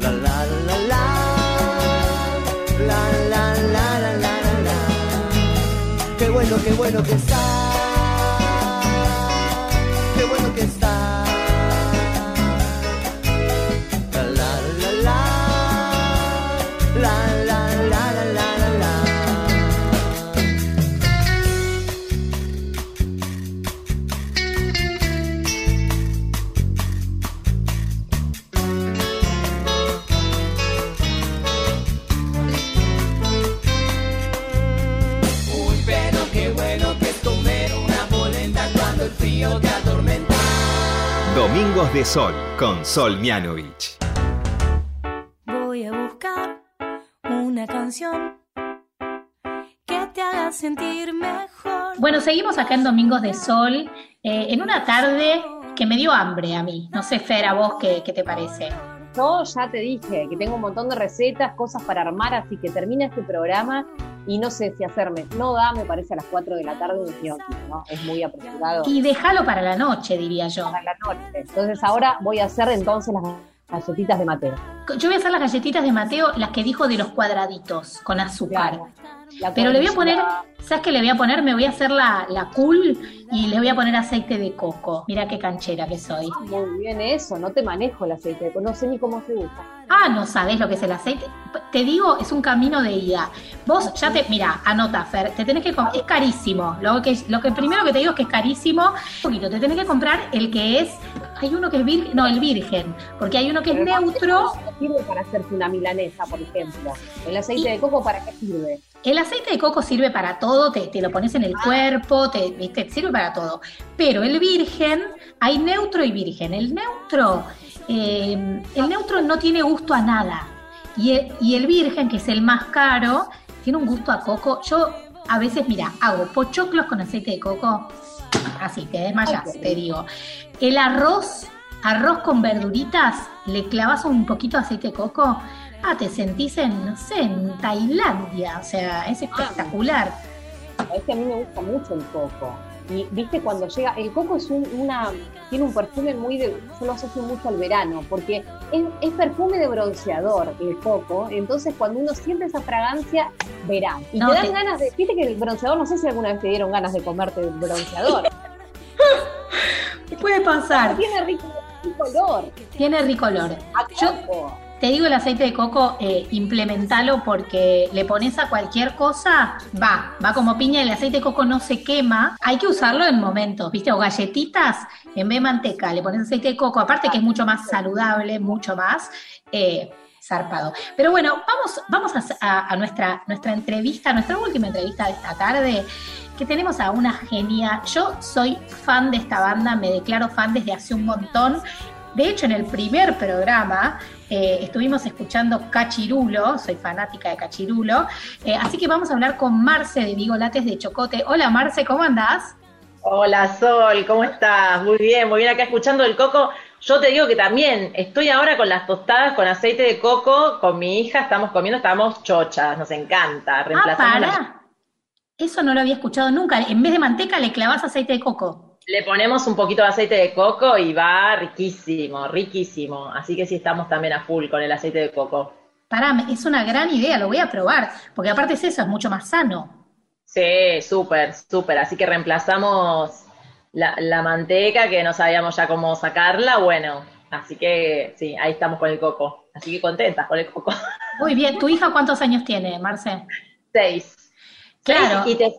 La la la, la la la la la la la. Qué bueno, qué bueno que está, de Sol con Sol Mianovich. Voy a buscar una canción que te haga sentir mejor. Bueno, seguimos acá en Domingos de Sol, eh, en una tarde que me dio hambre a mí. No sé, Fer, a vos qué, qué te parece. Yo ya te dije que tengo un montón de recetas, cosas para armar, así que termina este programa y no sé si hacerme. No da, me parece, a las 4 de la tarde un gnocchi, ¿no? Es muy apresurado. Y déjalo para la noche, diría yo. Para la noche. Entonces ahora voy a hacer entonces las galletitas de Mateo. Yo voy a hacer las galletitas de Mateo, las que dijo de los cuadraditos, con azúcar. Pero le voy a poner, ¿sabes qué le voy a poner? Me voy a hacer la, la cool y le voy a poner aceite de coco. Mira qué canchera que soy. Muy bien eso, no te manejo el aceite de coco, no sé ni cómo se usa. Ah, no sabes lo que es el aceite. Te digo, es un camino de ida. Vos ya te, mira, anota, Fer, te tenés que es carísimo. Lo que, lo que primero que te digo es que es carísimo. Un poquito, te tenés que comprar el que es, hay uno que es virgen, no, el virgen, porque hay uno que es neutro. ¿qué sirve para hacerse una milanesa, por ejemplo? ¿El aceite de coco para qué sirve? El aceite de coco sirve para todo, te, te lo pones en el cuerpo, te, ¿viste? sirve para todo. Pero el virgen, hay neutro y virgen. El neutro, eh, el neutro no tiene gusto a nada. Y el, y el virgen, que es el más caro, tiene un gusto a coco. Yo a veces, mira, hago pochoclos con aceite de coco, así, te desmayas, te digo. El arroz, arroz con verduritas, le clavas un poquito de aceite de coco, ah, te sentís en, no sé, en Tailandia, o sea, es espectacular. Es que a mí me gusta mucho el coco. Y viste cuando llega, el coco es un, una, tiene un perfume muy de, yo lo asocio mucho al verano, porque es, es perfume de bronceador el coco, entonces cuando uno siente esa fragancia, verá. Y No, te dan te- ganas de, viste que el bronceador, no sé si alguna vez te dieron ganas de comerte el bronceador. Puede pasar. Tiene rico, rico olor. Tiene rico olor. A Yo. Te digo el aceite de coco, eh, implementalo porque le pones a cualquier cosa, va, va como piña, el aceite de coco no se quema, hay que usarlo en momentos, ¿viste? O galletitas, en vez de manteca, le pones aceite de coco, aparte que es mucho más saludable, mucho más. eh, zarpado. Pero bueno, vamos, vamos a, a- nuestra, nuestra entrevista, nuestra última entrevista de esta tarde, que tenemos a una genia. Yo soy fan de esta banda, me declaro fan desde hace un montón. De hecho, en el primer programa eh, estuvimos escuchando Cachirulo, soy fanática de Cachirulo, eh, así que vamos a hablar con Marce de Bigolates de Chocote. Hola Marce, ¿cómo andás? Hola Sol, ¿cómo estás? Muy bien, muy bien acá escuchando el coco. Yo te digo que también estoy ahora con las tostadas con aceite de coco, con mi hija estamos comiendo, estamos chochas, nos encanta. Ah, Reemplazamos la- para. Eso no lo había escuchado nunca. En vez de manteca le clavas aceite de coco. Le ponemos un poquito de aceite de coco y va riquísimo, riquísimo. Así que sí estamos también a full con el aceite de coco. Pará, es una gran idea, lo voy a probar, porque aparte es eso, es mucho más sano. Sí, súper, súper. Así que reemplazamos la, la manteca que no sabíamos ya cómo sacarla. Bueno, así que sí, ahí estamos con el coco. Así que contentas con el coco. Muy bien, ¿tu hija cuántos años tiene, Marce? Seis. Claro. Seis, y, te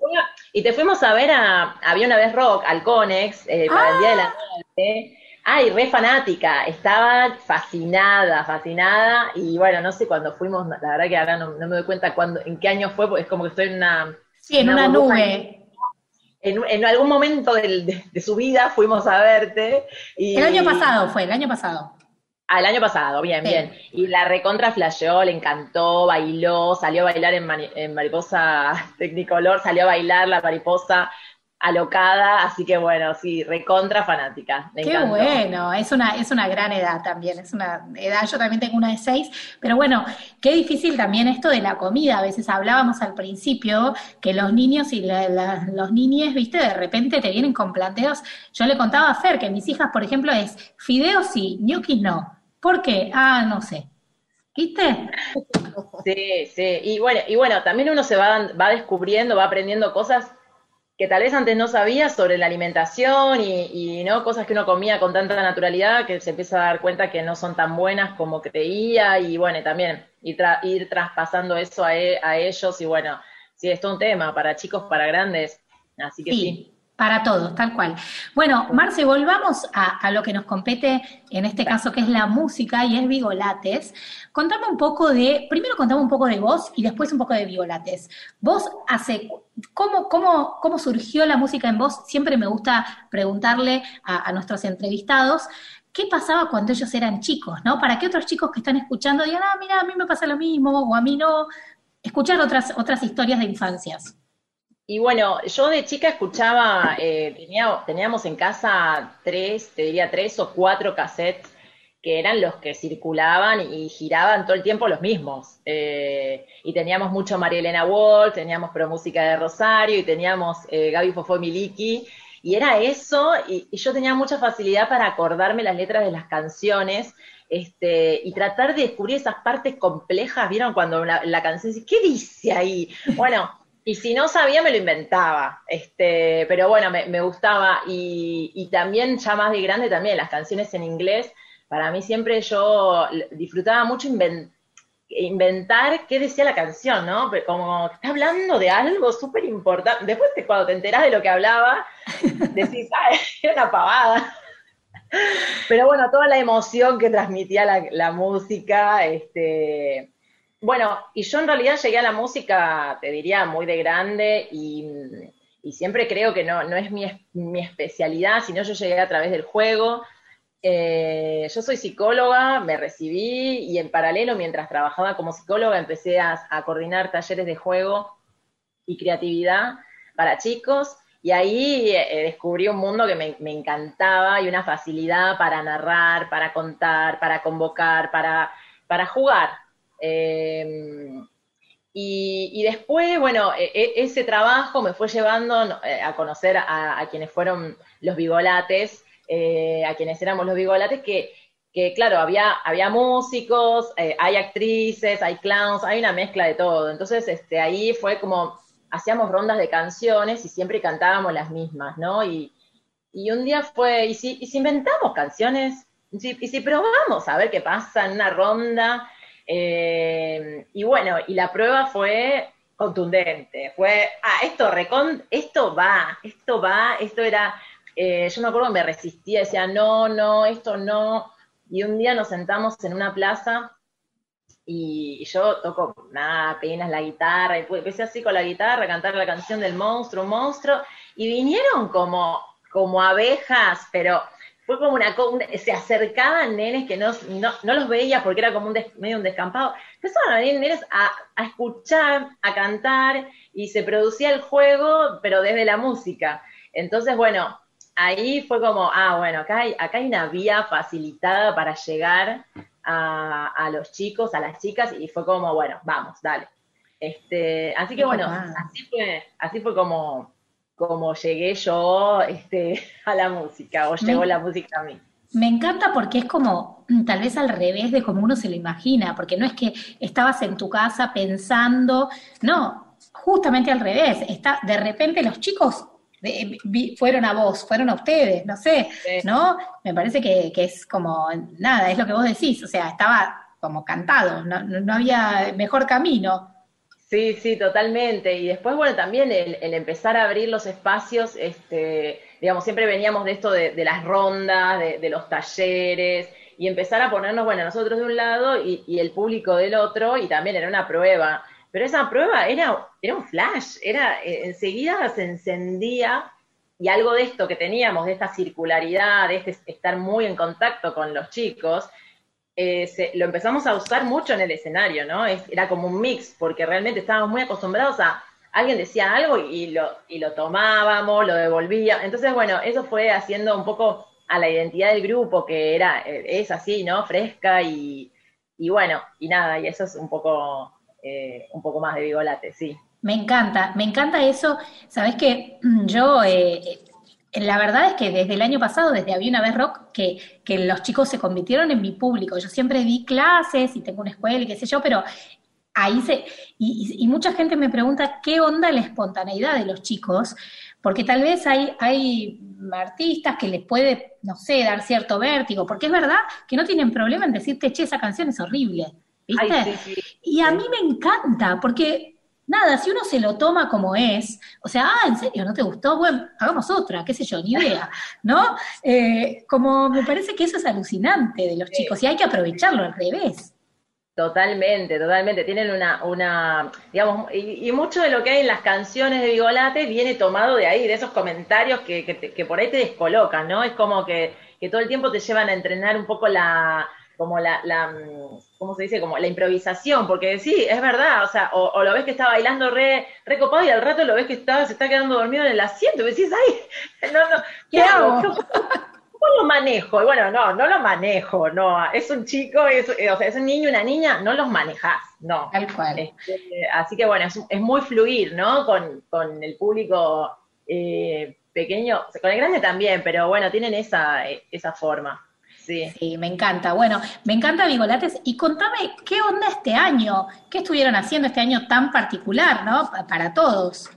y te fuimos a ver a, había una vez rock, al Conex, eh, para el Día de la Madre. Ay, re fanática, estaba fascinada, fascinada, y bueno, no sé cuándo fuimos, la verdad que ahora no, no me doy cuenta cuándo, en qué año fue, porque es como que estoy en una... Sí, en una nube. En, en algún momento de su vida fuimos a verte. Y, El año pasado fue, el año pasado. Al año pasado, bien, Sí. bien. Y la recontra flasheó, le encantó, bailó, salió a bailar en, mani- en Mariposa Technicolor, salió a bailar la mariposa. alocada, así que bueno, sí, recontra fanática. Me Qué encantó. bueno, es una, es una gran edad también, es una edad, yo también tengo una de seis, pero bueno, qué difícil también esto de la comida, a veces hablábamos al principio que los niños y la- la- los niñes, viste, de repente te vienen con planteos, yo le contaba a Fer que mis hijas, por ejemplo, es fideos sí, ñoquis no, ¿por qué? Ah, no sé, ¿viste? Sí, sí. Y bueno, y bueno, también uno se va, va descubriendo, va aprendiendo cosas que tal vez antes no sabía sobre la alimentación y, y, no cosas que uno comía con tanta naturalidad que se empieza a dar cuenta que no son tan buenas como creía y bueno, también ir, tra- ir traspasando eso a, e- a ellos y bueno, sí, es todo un tema para chicos, para grandes, así que sí. Para todos, tal cual. Bueno, Marce, volvamos a, a lo que nos compete en este caso, que es la música y es Vigolates. Contame un poco de, primero contame un poco de vos y después un poco de Vigolates. Vos hace, ¿cómo, cómo, cómo surgió la música en vos? Siempre me gusta preguntarle a, a nuestros entrevistados qué pasaba cuando ellos eran chicos, ¿no? Para que otros chicos que están escuchando digan, ah, mira, a mí me pasa lo mismo o a mí no. Escuchar otras, otras historias de infancias. Y bueno, yo de chica escuchaba, eh, tenía- teníamos en casa tres, te diría tres o cuatro cassettes que eran los que circulaban y giraban todo el tiempo los mismos. Eh, y teníamos mucho María Elena Walsh, teníamos Pro Música de Rosario y teníamos eh, Gaby Fofó Miliki. Y era eso, y, y yo tenía mucha facilidad para acordarme las letras de las canciones este, y tratar de descubrir esas partes complejas. ¿Vieron cuando la, la canción dice, ¿qué dice ahí? Bueno, y si no sabía, me lo inventaba. Este, pero bueno, me, me gustaba. Y, y también, ya más de grande, también las canciones en inglés. Para mí siempre yo disfrutaba mucho inven- inventar qué decía la canción, ¿no? Pero Como que está hablando de algo súper importante. Después, te- cuando te enterás de lo que hablaba, decís, ¡ay, era una pavada! Pero bueno, toda la emoción que transmitía la, la música, este, bueno, y yo en realidad llegué a la música, te diría, muy de grande y, siempre creo que no, es mi, es- mi especialidad, sino yo llegué a través del juego. Eh, yo soy psicóloga, me recibí y en paralelo, mientras trabajaba como psicóloga, empecé a, coordinar talleres de juego y creatividad para chicos. Y ahí eh, descubrí un mundo que me, encantaba y una facilidad para narrar, para contar, para convocar, para jugar. Eh, y, después, bueno, e- e- ese trabajo me fue llevando eh, a conocer a, quienes fueron los bigolates, eh, a quienes éramos los bigolates, que, que claro, había, había músicos, eh, hay actrices, hay clowns, hay una mezcla de todo. Entonces, este, ahí fue como, hacíamos rondas de canciones y siempre cantábamos las mismas, ¿no? Y, y un día fue, ¿y si, inventamos canciones? ¿Y si, y si probamos a ver qué pasa en una ronda? Eh, y bueno, y la prueba fue contundente, fue, ah, esto, recon, esto va, esto va, esto era, eh, yo me acuerdo que me resistía, decía, no, no, esto no, y un día nos sentamos en una plaza y yo toco nada, apenas la guitarra, y empecé así con la guitarra a cantar la canción del monstruo, monstruo, y vinieron como, como abejas, pero fue como una, se acercaban nenes que no, no, no los veía porque era como un des- medio un descampado, empezaron a venir nenes a, a escuchar, a cantar, y se producía el juego, pero desde la música. Entonces, bueno, ahí fue como, ah, bueno, acá hay, acá hay una vía facilitada para llegar a, a los chicos, a las chicas, y fue como, bueno, vamos, dale. Este, así que bueno, así fue, así fue como, como llegué yo este, a la música, o llegó Me- la música a mí. Me encanta porque es como mm, tal vez al revés de como uno se lo imagina, porque no es que estabas en tu casa pensando, no, justamente al revés, está, de repente los chicos eh, vi- fueron a vos, fueron a ustedes, no sé, ¿no? Me parece que, que es como, nada, es lo que vos decís, o sea, estaba como cantado, no- no había mejor camino. Sí, sí, totalmente. Y después, bueno, también el, empezar a abrir los espacios, este, digamos, siempre veníamos de esto de, de las rondas, de, de los talleres, y empezar a ponernos, bueno, nosotros de un lado y, y el público del otro, y también era una prueba. Pero esa prueba era, era un flash, era, eh, enseguida se encendía, y algo de esto que teníamos, de esta circularidad, de este estar muy en contacto con los chicos, eh, lo empezamos a usar mucho en el escenario, ¿no? Era como un mix, porque realmente estábamos muy acostumbrados a, alguien decía algo y lo, y lo tomábamos, lo devolvía. Entonces, bueno, eso fue haciendo un poco a la identidad del grupo, que era, eh, es así, ¿no? Fresca y, y bueno, y nada, y eso es un poco, eh, un poco más de Vigolate, sí. Me encanta, me encanta eso. Sabes que yo, eh, la verdad es que desde el año pasado, desde Había una vez rock, que, que los chicos se convirtieron en mi público. Yo siempre di clases y tengo una escuela y qué sé yo, pero ahí se. Y, mucha gente me pregunta qué onda la espontaneidad de los chicos, porque tal vez hay, hay artistas que les puede, no sé, dar cierto vértigo, porque es verdad que no tienen problema en decirte, che, esa canción es horrible. ¿Viste? Ay, sí, sí. Y a mí me encanta, porque nada, si uno se lo toma como es, o sea, ah, ¿en serio no te gustó? Bueno, hagamos otra, qué sé yo, ni idea, ¿no? Eh, como me parece que eso es alucinante de los chicos y hay que aprovecharlo al revés. Totalmente, totalmente. Tienen una, una digamos, y, y mucho de lo que hay en las canciones de Vigolate viene tomado de ahí, de esos comentarios que, que, te- que por ahí te descolocan, ¿no? Es como que, que todo el tiempo te llevan a entrenar un poco la, como la, la, mm, ¿cómo se dice? Como la improvisación, porque sí, es verdad, o sea, o, o lo ves que está bailando re, re copado y al rato lo ves que está, se está quedando dormido en el asiento y decís, ay, no, no, ¿qué, ¿Qué hago? ¿Cómo lo manejo? Y bueno, no, no lo manejo, no, es un chico, es, eh, o sea, es un niño, una niña, no los manejás, no. Tal cual. Este, así que bueno, es, es muy fluir, ¿no? Con, con el público eh, pequeño, con el grande también, pero bueno, tienen esa, eh, esa forma. Sí. Sí, me encanta. Bueno, me encanta Vigolates. Y contame, ¿qué onda este año? ¿Qué estuvieron haciendo este año tan particular, ¿no? Pa- Para todos.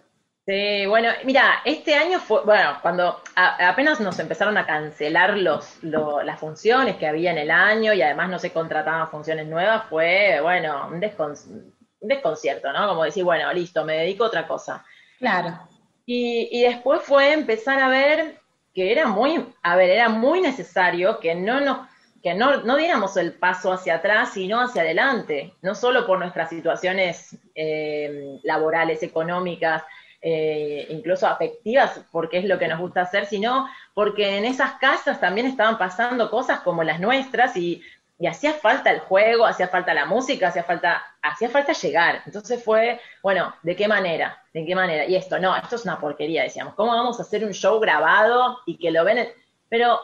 Sí, bueno, mira, este año fue, bueno, cuando a- apenas nos empezaron a cancelar los, lo- las funciones que había en el año y además no se contrataban funciones nuevas, fue, bueno, un, descon- un desconcierto, ¿no? Como decir, bueno, listo, me dedico a otra cosa. Claro. Y, y después fue empezar a ver que era muy, a ver, era muy necesario que no nos, que no, no diéramos el paso hacia atrás, sino hacia adelante, no solo por nuestras situaciones eh, laborales, económicas, eh, incluso afectivas, porque es lo que nos gusta hacer, sino porque en esas casas también estaban pasando cosas como las nuestras y, y hacía falta el juego, hacía falta la música, hacía falta, hacía falta llegar. Entonces fue, bueno, ¿de qué manera? ¿De qué manera? Y esto, no, esto es una porquería, decíamos. ¿Cómo vamos a hacer un show grabado y que lo ven? en- Pero,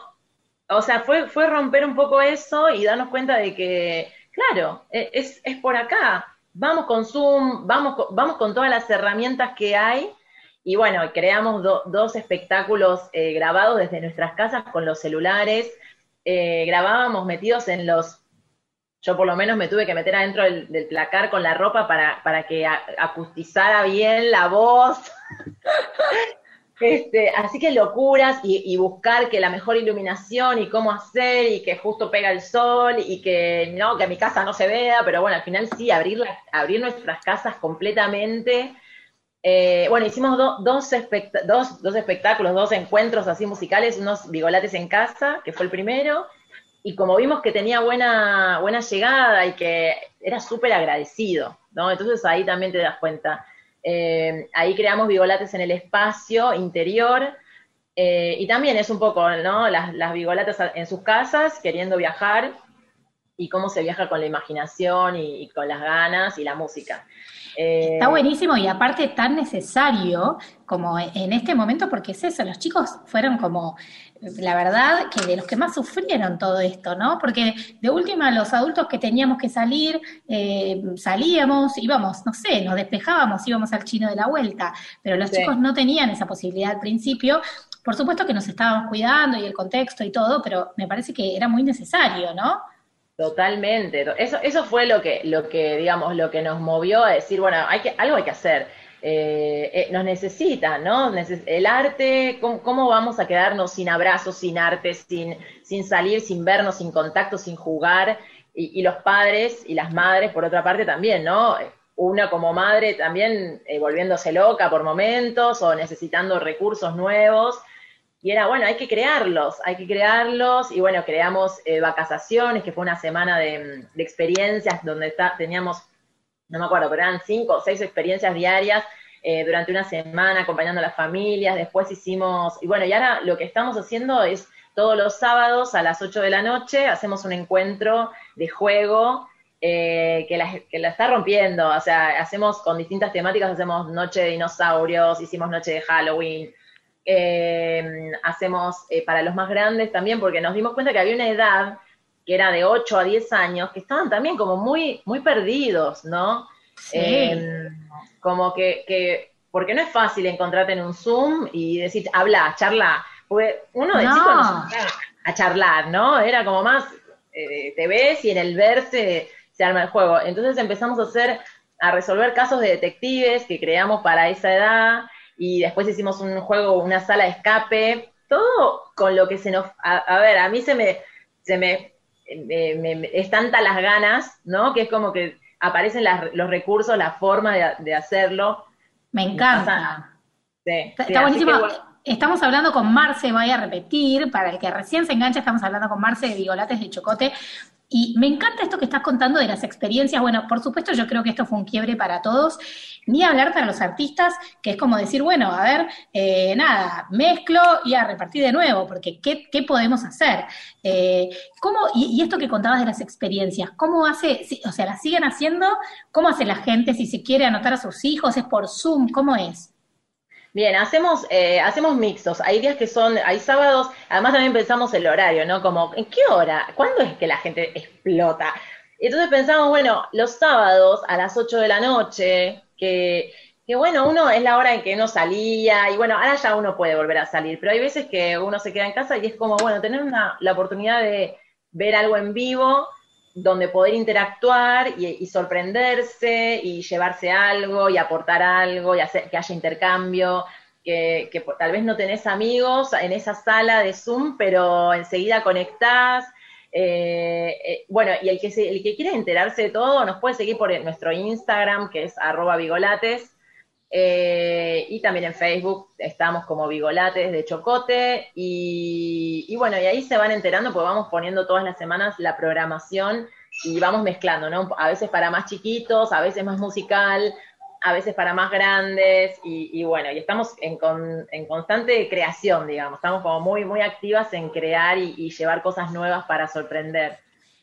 o sea, fue, fue romper un poco eso y darnos cuenta de que, claro, e- es, es por acá. Vamos con Zoom, vamos con, vamos con todas las herramientas que hay. Y bueno, creamos do- dos espectáculos eh, grabados desde nuestras casas con los celulares. Eh, grabábamos metidos en los yo por lo menos me tuve que meter adentro del, del placar con la ropa para, para que acustizara bien la voz. Este, así que locuras y, y buscar que la mejor iluminación y cómo hacer y que justo pega el sol y que no, que mi casa no se vea, pero bueno, al final sí, abrir, la- abrir nuestras casas completamente. Eh, bueno, hicimos do- dos, dos, espectáculos, dos encuentros así musicales, unos bigolates en casa, que fue el primero, y como vimos que tenía buena, llegada y que era súper agradecido, ¿no? Entonces ahí también te das cuenta. Eh, ahí creamos bigolates en el espacio interior, eh, y también es un poco, ¿no? Las, las bigolatas en sus casas, queriendo viajar, y cómo se viaja con la imaginación y con las ganas y la música. Eh, Está buenísimo y aparte tan necesario como en este momento, porque es eso, los chicos fueron como, la verdad, que de los que más sufrieron todo esto, ¿no? Porque de última los adultos que teníamos que salir, eh, salíamos, íbamos, no sé, nos despejábamos, íbamos al chino de la vuelta, pero los Sí. chicos no tenían esa posibilidad al principio. Por supuesto que nos estábamos cuidando y el contexto y todo, pero me parece que era muy necesario, ¿no? Totalmente. Eso, eso fue lo que, lo que, digamos, lo que nos movió a decir, bueno, hay que, algo hay que hacer. Eh, eh, nos necesita, ¿no? El arte, ¿cómo, cómo vamos a quedarnos sin abrazos, sin arte, sin, sin salir, sin vernos, sin contacto, sin jugar? Y, y los padres y las madres, por otra parte, también, ¿no? Una como madre también eh, volviéndose loca por momentos o necesitando recursos nuevos. Y era, bueno, hay que crearlos, hay que crearlos. Y bueno, creamos eh, Vacasaciones, que fue una semana de, de experiencias donde está, teníamos, no me acuerdo, pero eran cinco o seis experiencias diarias eh, durante una semana acompañando a las familias. Después hicimos, y bueno, y ahora lo que estamos haciendo es todos los sábados a las 8 de la noche hacemos un encuentro de juego eh, que, la, que la está rompiendo. O sea, hacemos con distintas temáticas, hacemos noche de dinosaurios, hicimos noche de Halloween, eh, hacemos eh, para los más grandes también, porque nos dimos cuenta que había una edad que era de 8 a 10 años, que estaban también como muy, muy perdidos, ¿no? Sí. Eh, como que, que, porque no es fácil encontrarte en un Zoom y decir, habla, charla. Porque uno de No. chico no se a charlar, ¿no? Era como más, eh, te ves y en el verse se arma el juego. Entonces empezamos a hacer, a resolver casos de detectives que creamos para esa edad y después hicimos un juego, una sala de escape, todo con lo que se nos... A, a ver, a mí se me... Se me, me- me- es tanta las ganas, ¿no? Que es como que aparecen las- los recursos, la forma de, de hacerlo. Me encanta. Sí, Está, sí, está así buenísimo. que bueno. Estamos hablando con Marce, voy a repetir, para el que recién se engancha, estamos hablando con Marce de Vigolates de Chocote. Y me encanta esto que estás contando de las experiencias. Bueno, por supuesto, yo creo que esto fue un quiebre para todos. Ni hablar para los artistas, que es como decir, bueno, a ver, eh, nada, mezclo y a repartir de nuevo, porque ¿qué, podemos hacer? Eh, ¿cómo, y, esto que contabas de las experiencias, ¿cómo hace, o sea, las siguen haciendo? ¿Cómo hace la gente si se quiere anotar a sus hijos? ¿Es por Zoom? ¿Cómo es? Bien, hacemos, eh, hacemos mixtos. Hay días que son, hay sábados, además también pensamos el horario, ¿no? Como, ¿en qué hora? ¿Cuándo es que la gente explota? Entonces pensamos, bueno, los sábados a las 8 de la noche, que, que bueno, uno es la hora en que uno salía, y bueno, ahora ya uno puede volver a salir, pero hay veces que uno se queda en casa y es como, bueno, tener una, la oportunidad de ver algo en vivo donde poder interactuar y, sorprenderse y llevarse algo y aportar algo y hacer que haya intercambio, que, tal vez no tenés amigos en esa sala de Zoom, pero enseguida conectás. Eh, eh, bueno, y el que, se- el que quiera enterarse de todo nos puede seguir por nuestro Instagram, que es arroba vigolates, eh, y también en Facebook estamos como Vigolates de Chocote. Y, bueno, y ahí se van enterando porque vamos poniendo todas las semanas la programación y vamos mezclando, ¿no? A veces para más chiquitos, a veces más musical, a veces para más grandes. Y, bueno, y estamos en, con- en constante creación, digamos. Estamos como muy, muy activas en crear y llevar cosas nuevas para sorprender.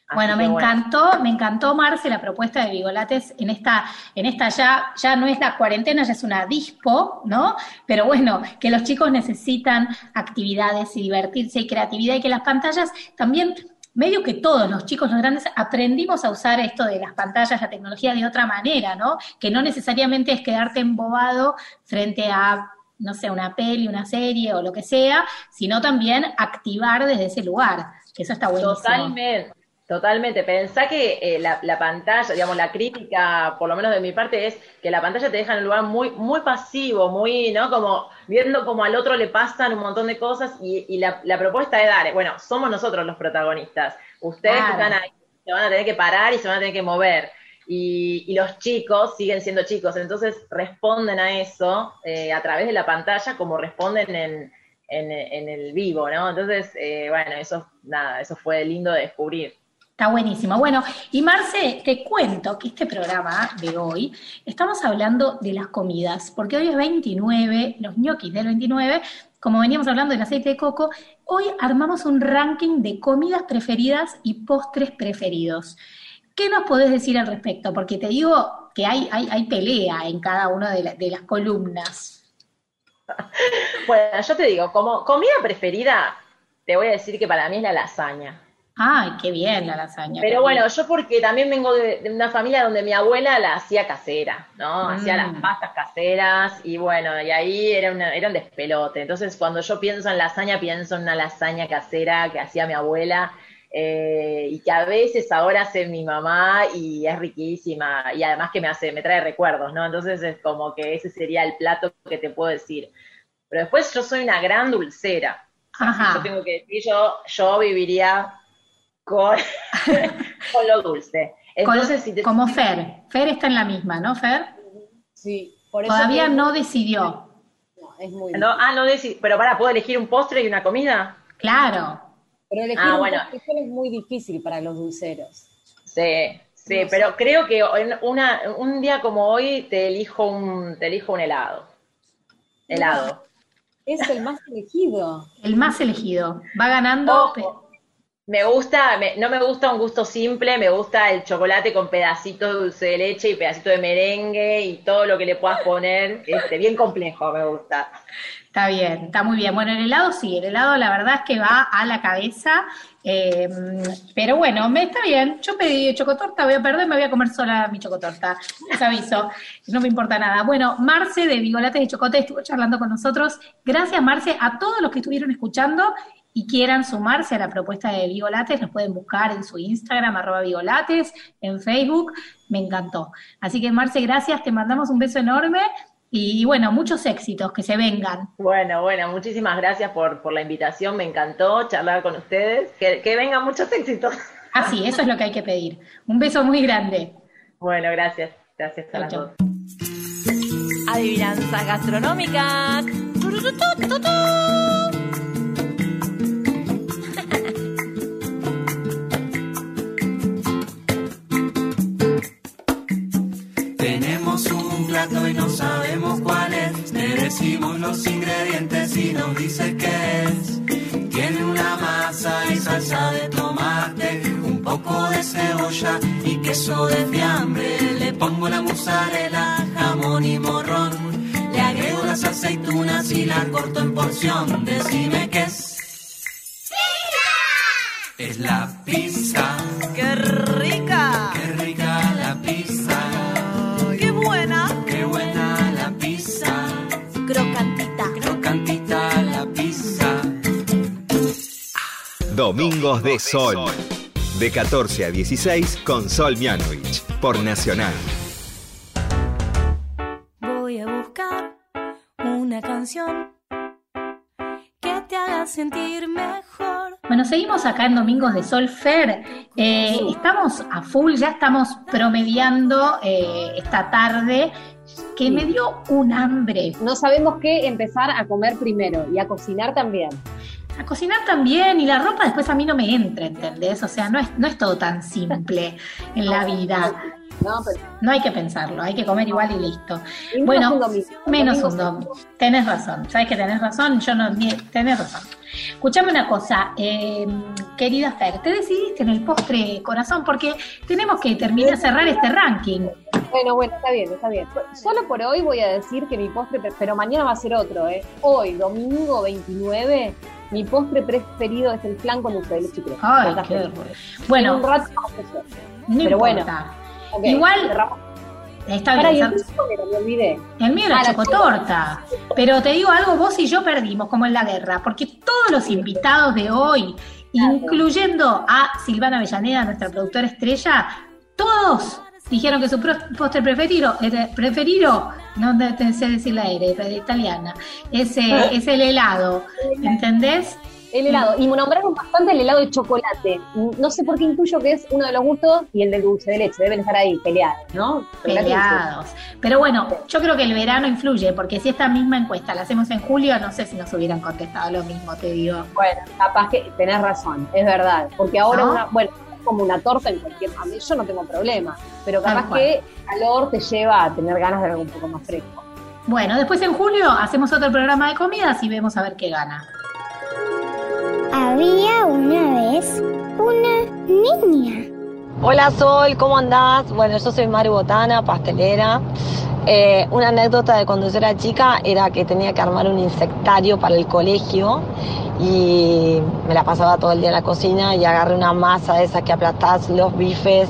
Así Bueno, me encantó, me encantó, Marce, la propuesta de Vigolates en esta, en esta ya, ya no es la cuarentena, ya es una dispo, ¿no? Pero bueno, que los chicos necesitan actividades y divertirse y creatividad y que las pantallas también, medio que todos los chicos, los grandes, aprendimos a usar esto de las pantallas, la tecnología de otra manera, ¿no? Que no necesariamente es quedarte embobado frente a no sé, una peli, una serie o lo que sea, sino también activar desde ese lugar, que eso está buenísimo. Totalmente, totalmente. Pensá que eh, la, la pantalla, digamos, la crítica, por lo menos de mi parte, es que la pantalla te deja en un lugar muy, muy pasivo, muy, ¿no? Como viendo como al otro le pasan un montón de cosas y, y la, la propuesta es dar, bueno, somos nosotros los protagonistas. Ustedes Claro. que están ahí, se van a tener que parar y se van a tener que mover. Y, y los chicos siguen siendo chicos, entonces responden a eso eh, a través de la pantalla como responden en, en, en el vivo, ¿no? Entonces, eh, bueno, eso, nada, eso fue lindo de descubrir. Está buenísimo. Bueno, y Marce, te cuento que este programa de hoy estamos hablando de las comidas, porque hoy es 29, los ñoquis del 29, como veníamos hablando del aceite de coco, hoy armamos un ranking de comidas preferidas y postres preferidos. ¿Qué nos podés decir al respecto? Porque te digo que hay, hay, pelea en cada una de las columnas. Bueno, yo te digo, como comida preferida, te voy a decir que para mí es la lasaña. Ay, qué bien la lasaña. Pero bueno, yo porque también vengo de, de una familia donde mi abuela la hacía casera, ¿no? Hacía las Mm. pastas caseras y bueno, y ahí era, una, era un despelote. Entonces, cuando yo pienso en lasaña, pienso en una lasaña casera que hacía mi abuela eh, y que a veces ahora hace mi mamá y es riquísima y además que me hace, me trae recuerdos, ¿no? Entonces es como que ese sería el plato que te puedo decir. Pero después yo soy una gran dulcera. Ajá. yo tengo que decir, yo, yo viviría con, con lo dulce. Entonces, Con- si te- como Fer. Fer está en la misma, ¿no, Fer? Sí, por eso Todavía que- no decidió. No, es muy no, ah, no deci- pero para, ¿puedo elegir un postre y una comida? Claro. Pero elegir Ah, un bueno. postre es muy difícil para los dulceros. Sí, sí, pero creo que en una, un día como hoy te elijo un, te elijo un helado. Helado. Es el más elegido. El más elegido. Va ganando. Ojo. Me gusta, me- no me gusta un gusto simple, me gusta el chocolate con pedacitos de dulce de leche y pedacito de merengue y todo lo que le puedas poner, este, bien complejo me gusta. Está bien, está muy bien. Bueno, el helado sí, el helado la verdad es que va a la cabeza. eh, pero bueno, me está bien. Yo pedí chocotorta, voy a perder, me voy a comer sola mi chocotorta. Les aviso, no me importa nada. Bueno, Marce de Vigolates y Chocote estuvo charlando con nosotros. Gracias, Marce, a todos los que estuvieron escuchando y quieran sumarse a la propuesta de Vigolates, nos pueden buscar en su Instagram, arroba Vigolates, en Facebook. Me encantó. Así que, Marce, gracias, te mandamos un beso enorme. Y bueno, muchos éxitos, que se vengan. Bueno, bueno, muchísimas gracias por, por la invitación, me encantó charlar con ustedes, que, que vengan muchos éxitos. Ah, sí, eso es lo que hay que pedir. Un beso muy grande. Bueno, gracias, gracias a las dos. Adivinanzas gastronómicas. Plato y no sabemos cuál es. Le decimos los ingredientes y nos dice qué es. Tiene una masa y salsa de tomate, un poco de cebolla y queso de fiambre. Le pongo la mozzarella, jamón y morrón. Le agrego las aceitunas y la corto en porción. Decime qué es. Es la pizza. ¡Qué Domingos de Sol. De 14 a 16 con Sol Mianovich. Por Nacional. Voy a buscar una canción que te haga sentir mejor. Bueno, seguimos acá en Domingos de Sol Fer. Eh, estamos a full, ya estamos promediando eh, esta tarde que me dio un hambre. No sabemos qué empezar a comer primero y a cocinar también. A cocinar también y la ropa después a mí no me entra, ¿entendés? O sea, no es, no es todo tan simple en la vida. No, pero No hay que pensarlo, hay que comer igual y listo. Y bueno, un domingo. menos un domingo. Tenés razón, sabes que tenés razón, yo no, tenés razón. Escuchame una cosa, eh, querida Fer, te decidiste en el postre corazón porque tenemos que terminar, cerrar este ranking. Bueno, bueno, está bien, está bien. Solo por hoy voy a decir que mi postre, pero mañana va a ser otro, ¿eh? Hoy, domingo 29, mi postre preferido es el flan con dulce de leche. Ay, qué. Bueno, En un rato no pero bueno. Igual, cerramos. está bien. el mío era Ah, chocotorta. Pero te digo algo, vos y yo perdimos, como en la guerra, porque todos los invitados de hoy, incluyendo a Silvana Avellaneda, nuestra productora estrella, todos dijeron que su postre preferido, era- preferido no te- sé decir la R, era italiana, es, eh, es el helado, ¿entendés? El helado. Y me nombraron bastante el helado de chocolate. No sé por qué intuyo que es uno de los gustos y el de dulce de leche. Deben estar ahí peleados, ¿no? Peleados. Pero bueno, yo creo que el verano influye, porque si esta misma encuesta la hacemos en julio, no sé si nos hubieran contestado lo mismo, te digo. Bueno, capaz que tenés razón, es verdad. Porque ahora, ¿No? una, bueno, es como una torta en cualquier. A mí yo no tengo problema. Pero capaz cual. que calor te lleva a tener ganas de algo un poco más fresco. Bueno, después en julio hacemos otro programa de comidas y vemos a ver qué gana. Había una vez una niña. Hola Sol, ¿cómo andás? Bueno, yo soy Mari Botana, pastelera. Eh, una anécdota de cuando yo era chica era que tenía que armar un insectario para el colegio y me la pasaba todo el día en la cocina y agarré una masa de esas que aplastás los bifes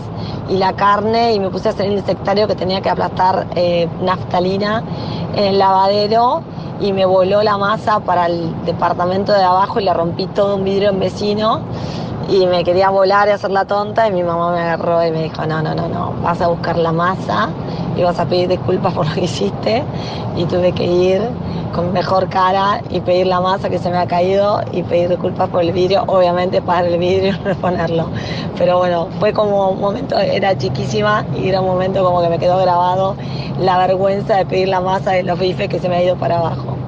y la carne y me puse a hacer el insectario que tenía que aplastar eh, naftalina en el lavadero y me voló la masa para el departamento de abajo y le rompí todo un vidrio en vecino y me quería volar y hacer la tonta y mi mamá me agarró y me dijo, no, no, no, no, vas a buscar la masa y vas a pedir disculpas por lo que hiciste y tuve que ir con mejor cara y pedir la masa que se me ha caído y pedir disculpas por el vidrio, obviamente para el vidrio y reponerlo. Pero bueno, fue como un momento, era chiquísima y era un momento como que me quedó grabado la vergüenza de pedir la masa de los bifes que se me ha ido para abajo.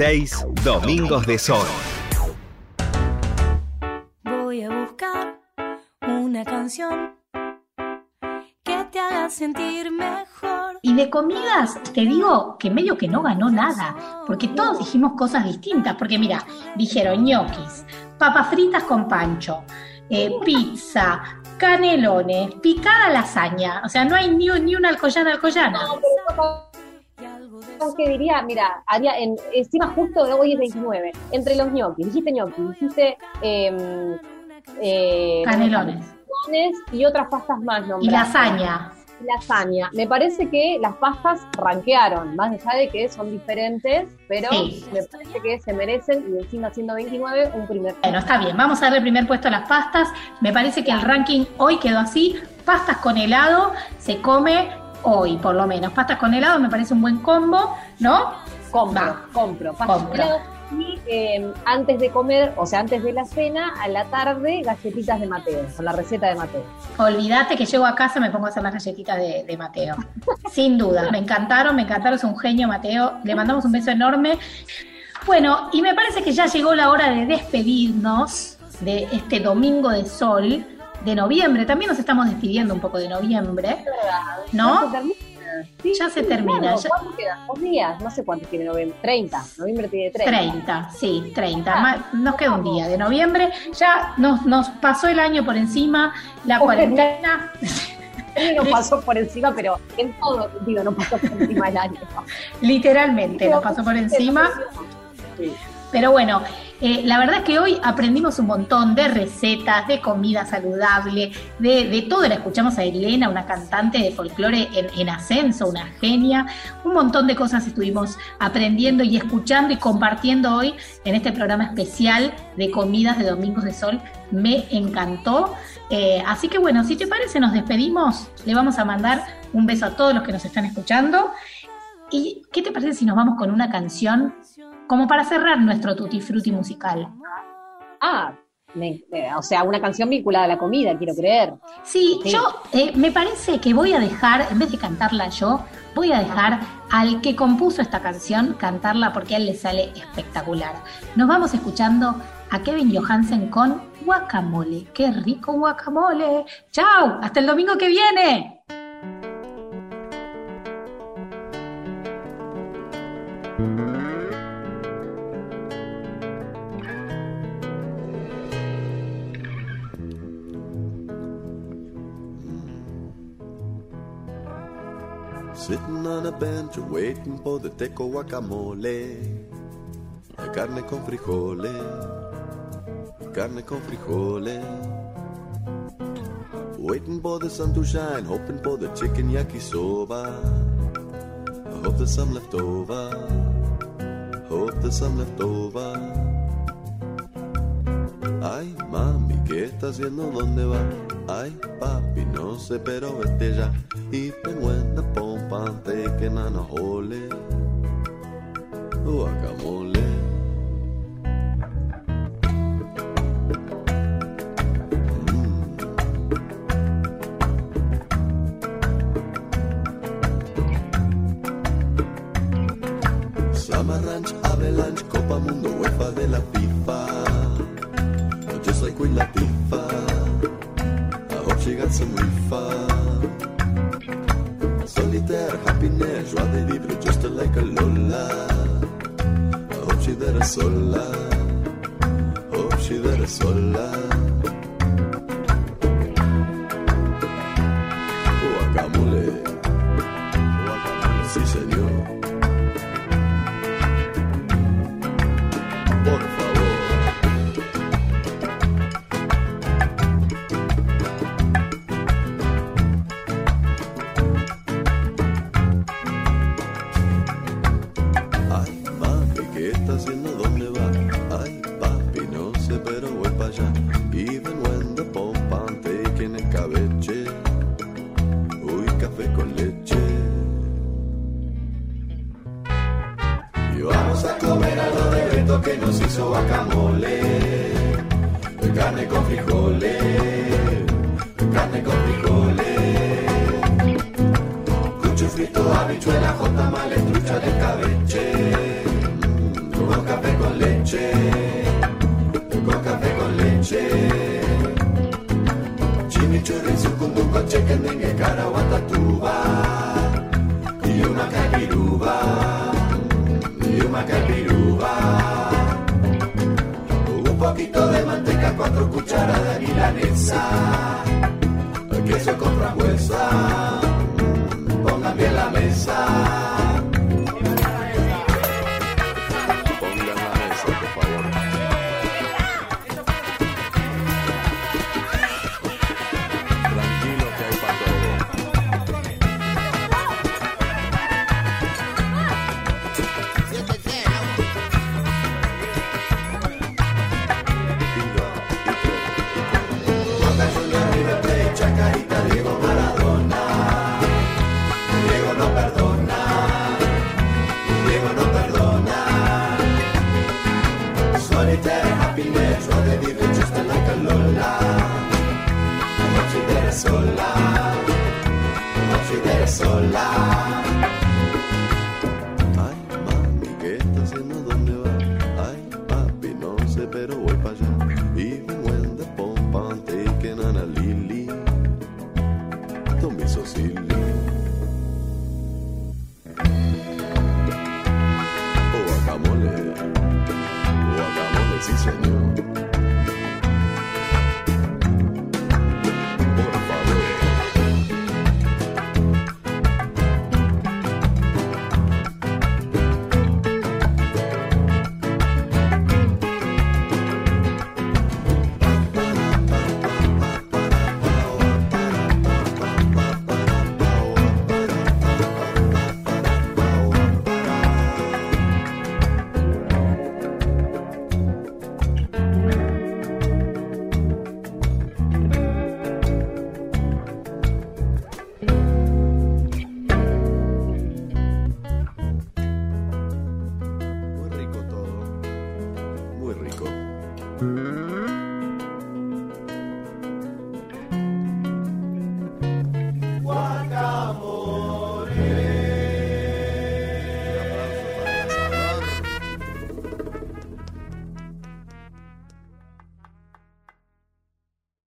2016, Domingos de Sol. Voy a buscar una canción que te haga sentir mejor. Y de comidas, te digo que medio que no ganó nada, porque todos dijimos cosas distintas, porque mira, dijeron ñoquis, papas fritas con pancho, eh, pizza, canelones, picada lasaña, o sea, no hay ni, ni una alcoyana alcoyana. No, pero diría? Mira, haría en, encima justo hoy es 29, entre los ñoquis, dijiste ñoquis, dijiste em, eh, Canelones. canelones y otras pastas más Y lasaña. Lasaña. Me parece que las pastas ranquearon, más allá de que son diferentes, pero Sí. me parece que se merecen, y encima siendo 29, un primer Bueno, está bien, vamos a darle el primer puesto a las pastas. Me parece que el ranking hoy quedó así. Pastas con helado se come hoy, por lo menos. Pastas con helado me parece un buen combo, ¿no? Compro, Va. compro. pastas Compro. con helado. Y eh, antes de comer, o sea, antes de la cena, a la tarde, galletitas de Mateo, con la receta de Mateo. Olvídate que llego a casa y me pongo a hacer las galletitas de, de Mateo. Sin duda, me encantaron, me encantaron, es un genio Mateo. Le mandamos un beso enorme. Bueno, y me parece que ya llegó la hora de despedirnos de este domingo de sol de noviembre. También nos estamos despidiendo un poco de noviembre, ¿no? ¿Ya se termina? Sí, Ya se sí, termina, claro. ya- ¿Cuánto quedan? ¿Dos días? No sé cuánto tiene noviembre. 30. Noviembre tiene 30. 30, sí, 30. Ma- Nos queda un día de noviembre. Ya nos, nos pasó el año por encima, la cuarentena. No pasó por encima, pero en todo sentido no pasó por encima del año. Literalmente nos pasó por encima. Pero bueno, eh, la verdad es que hoy aprendimos un montón de recetas, de comida saludable, de, de todo. La escuchamos a Elena, una cantante de folclore en, en ascenso, una genia. Un montón de cosas estuvimos aprendiendo y escuchando y compartiendo hoy en este programa especial de comidas de Domingos de Sol. Me encantó. Eh, así que bueno, si te parece, nos despedimos. Le vamos a mandar un beso a todos los que nos están escuchando. ¿Y qué te parece si nos vamos con una canción como para cerrar nuestro tutti frutti musical? Ah, me- me- o sea, una canción vinculada a la comida, quiero creer. Sí, Sí. yo eh, me parece que voy a dejar, en vez de cantarla yo, voy a dejar al que compuso esta canción cantarla porque a él le sale espectacular. Nos vamos escuchando a Kevin Johansen con Guacamole. ¡Qué rico guacamole! ¡Chao! ¡Hasta el domingo que viene! Sitting on a bench waiting for the teco guacamole. La carne con frijoles, carne con frijoles. Waiting for the sun to shine, hoping for the chicken yakisoba. I hope there's some left over. Hope there's some left over. Ay, mami, ¿qué está haciendo? ¿Dónde va? Ay, papi, no sé, pero vete ya. Y penguena, pompa, antes que nana, jole. Guacamole. Summer Ranch, Avalanche, Copa Mundo, UEFA de la Queen Latifah. I hope she got some reefer. Solitaire happiness, joie de vivre just like a Lola. I hope she there sola. Hope she there sola. Oh, Guacamole. Oh, Guacamole, sí si, señor.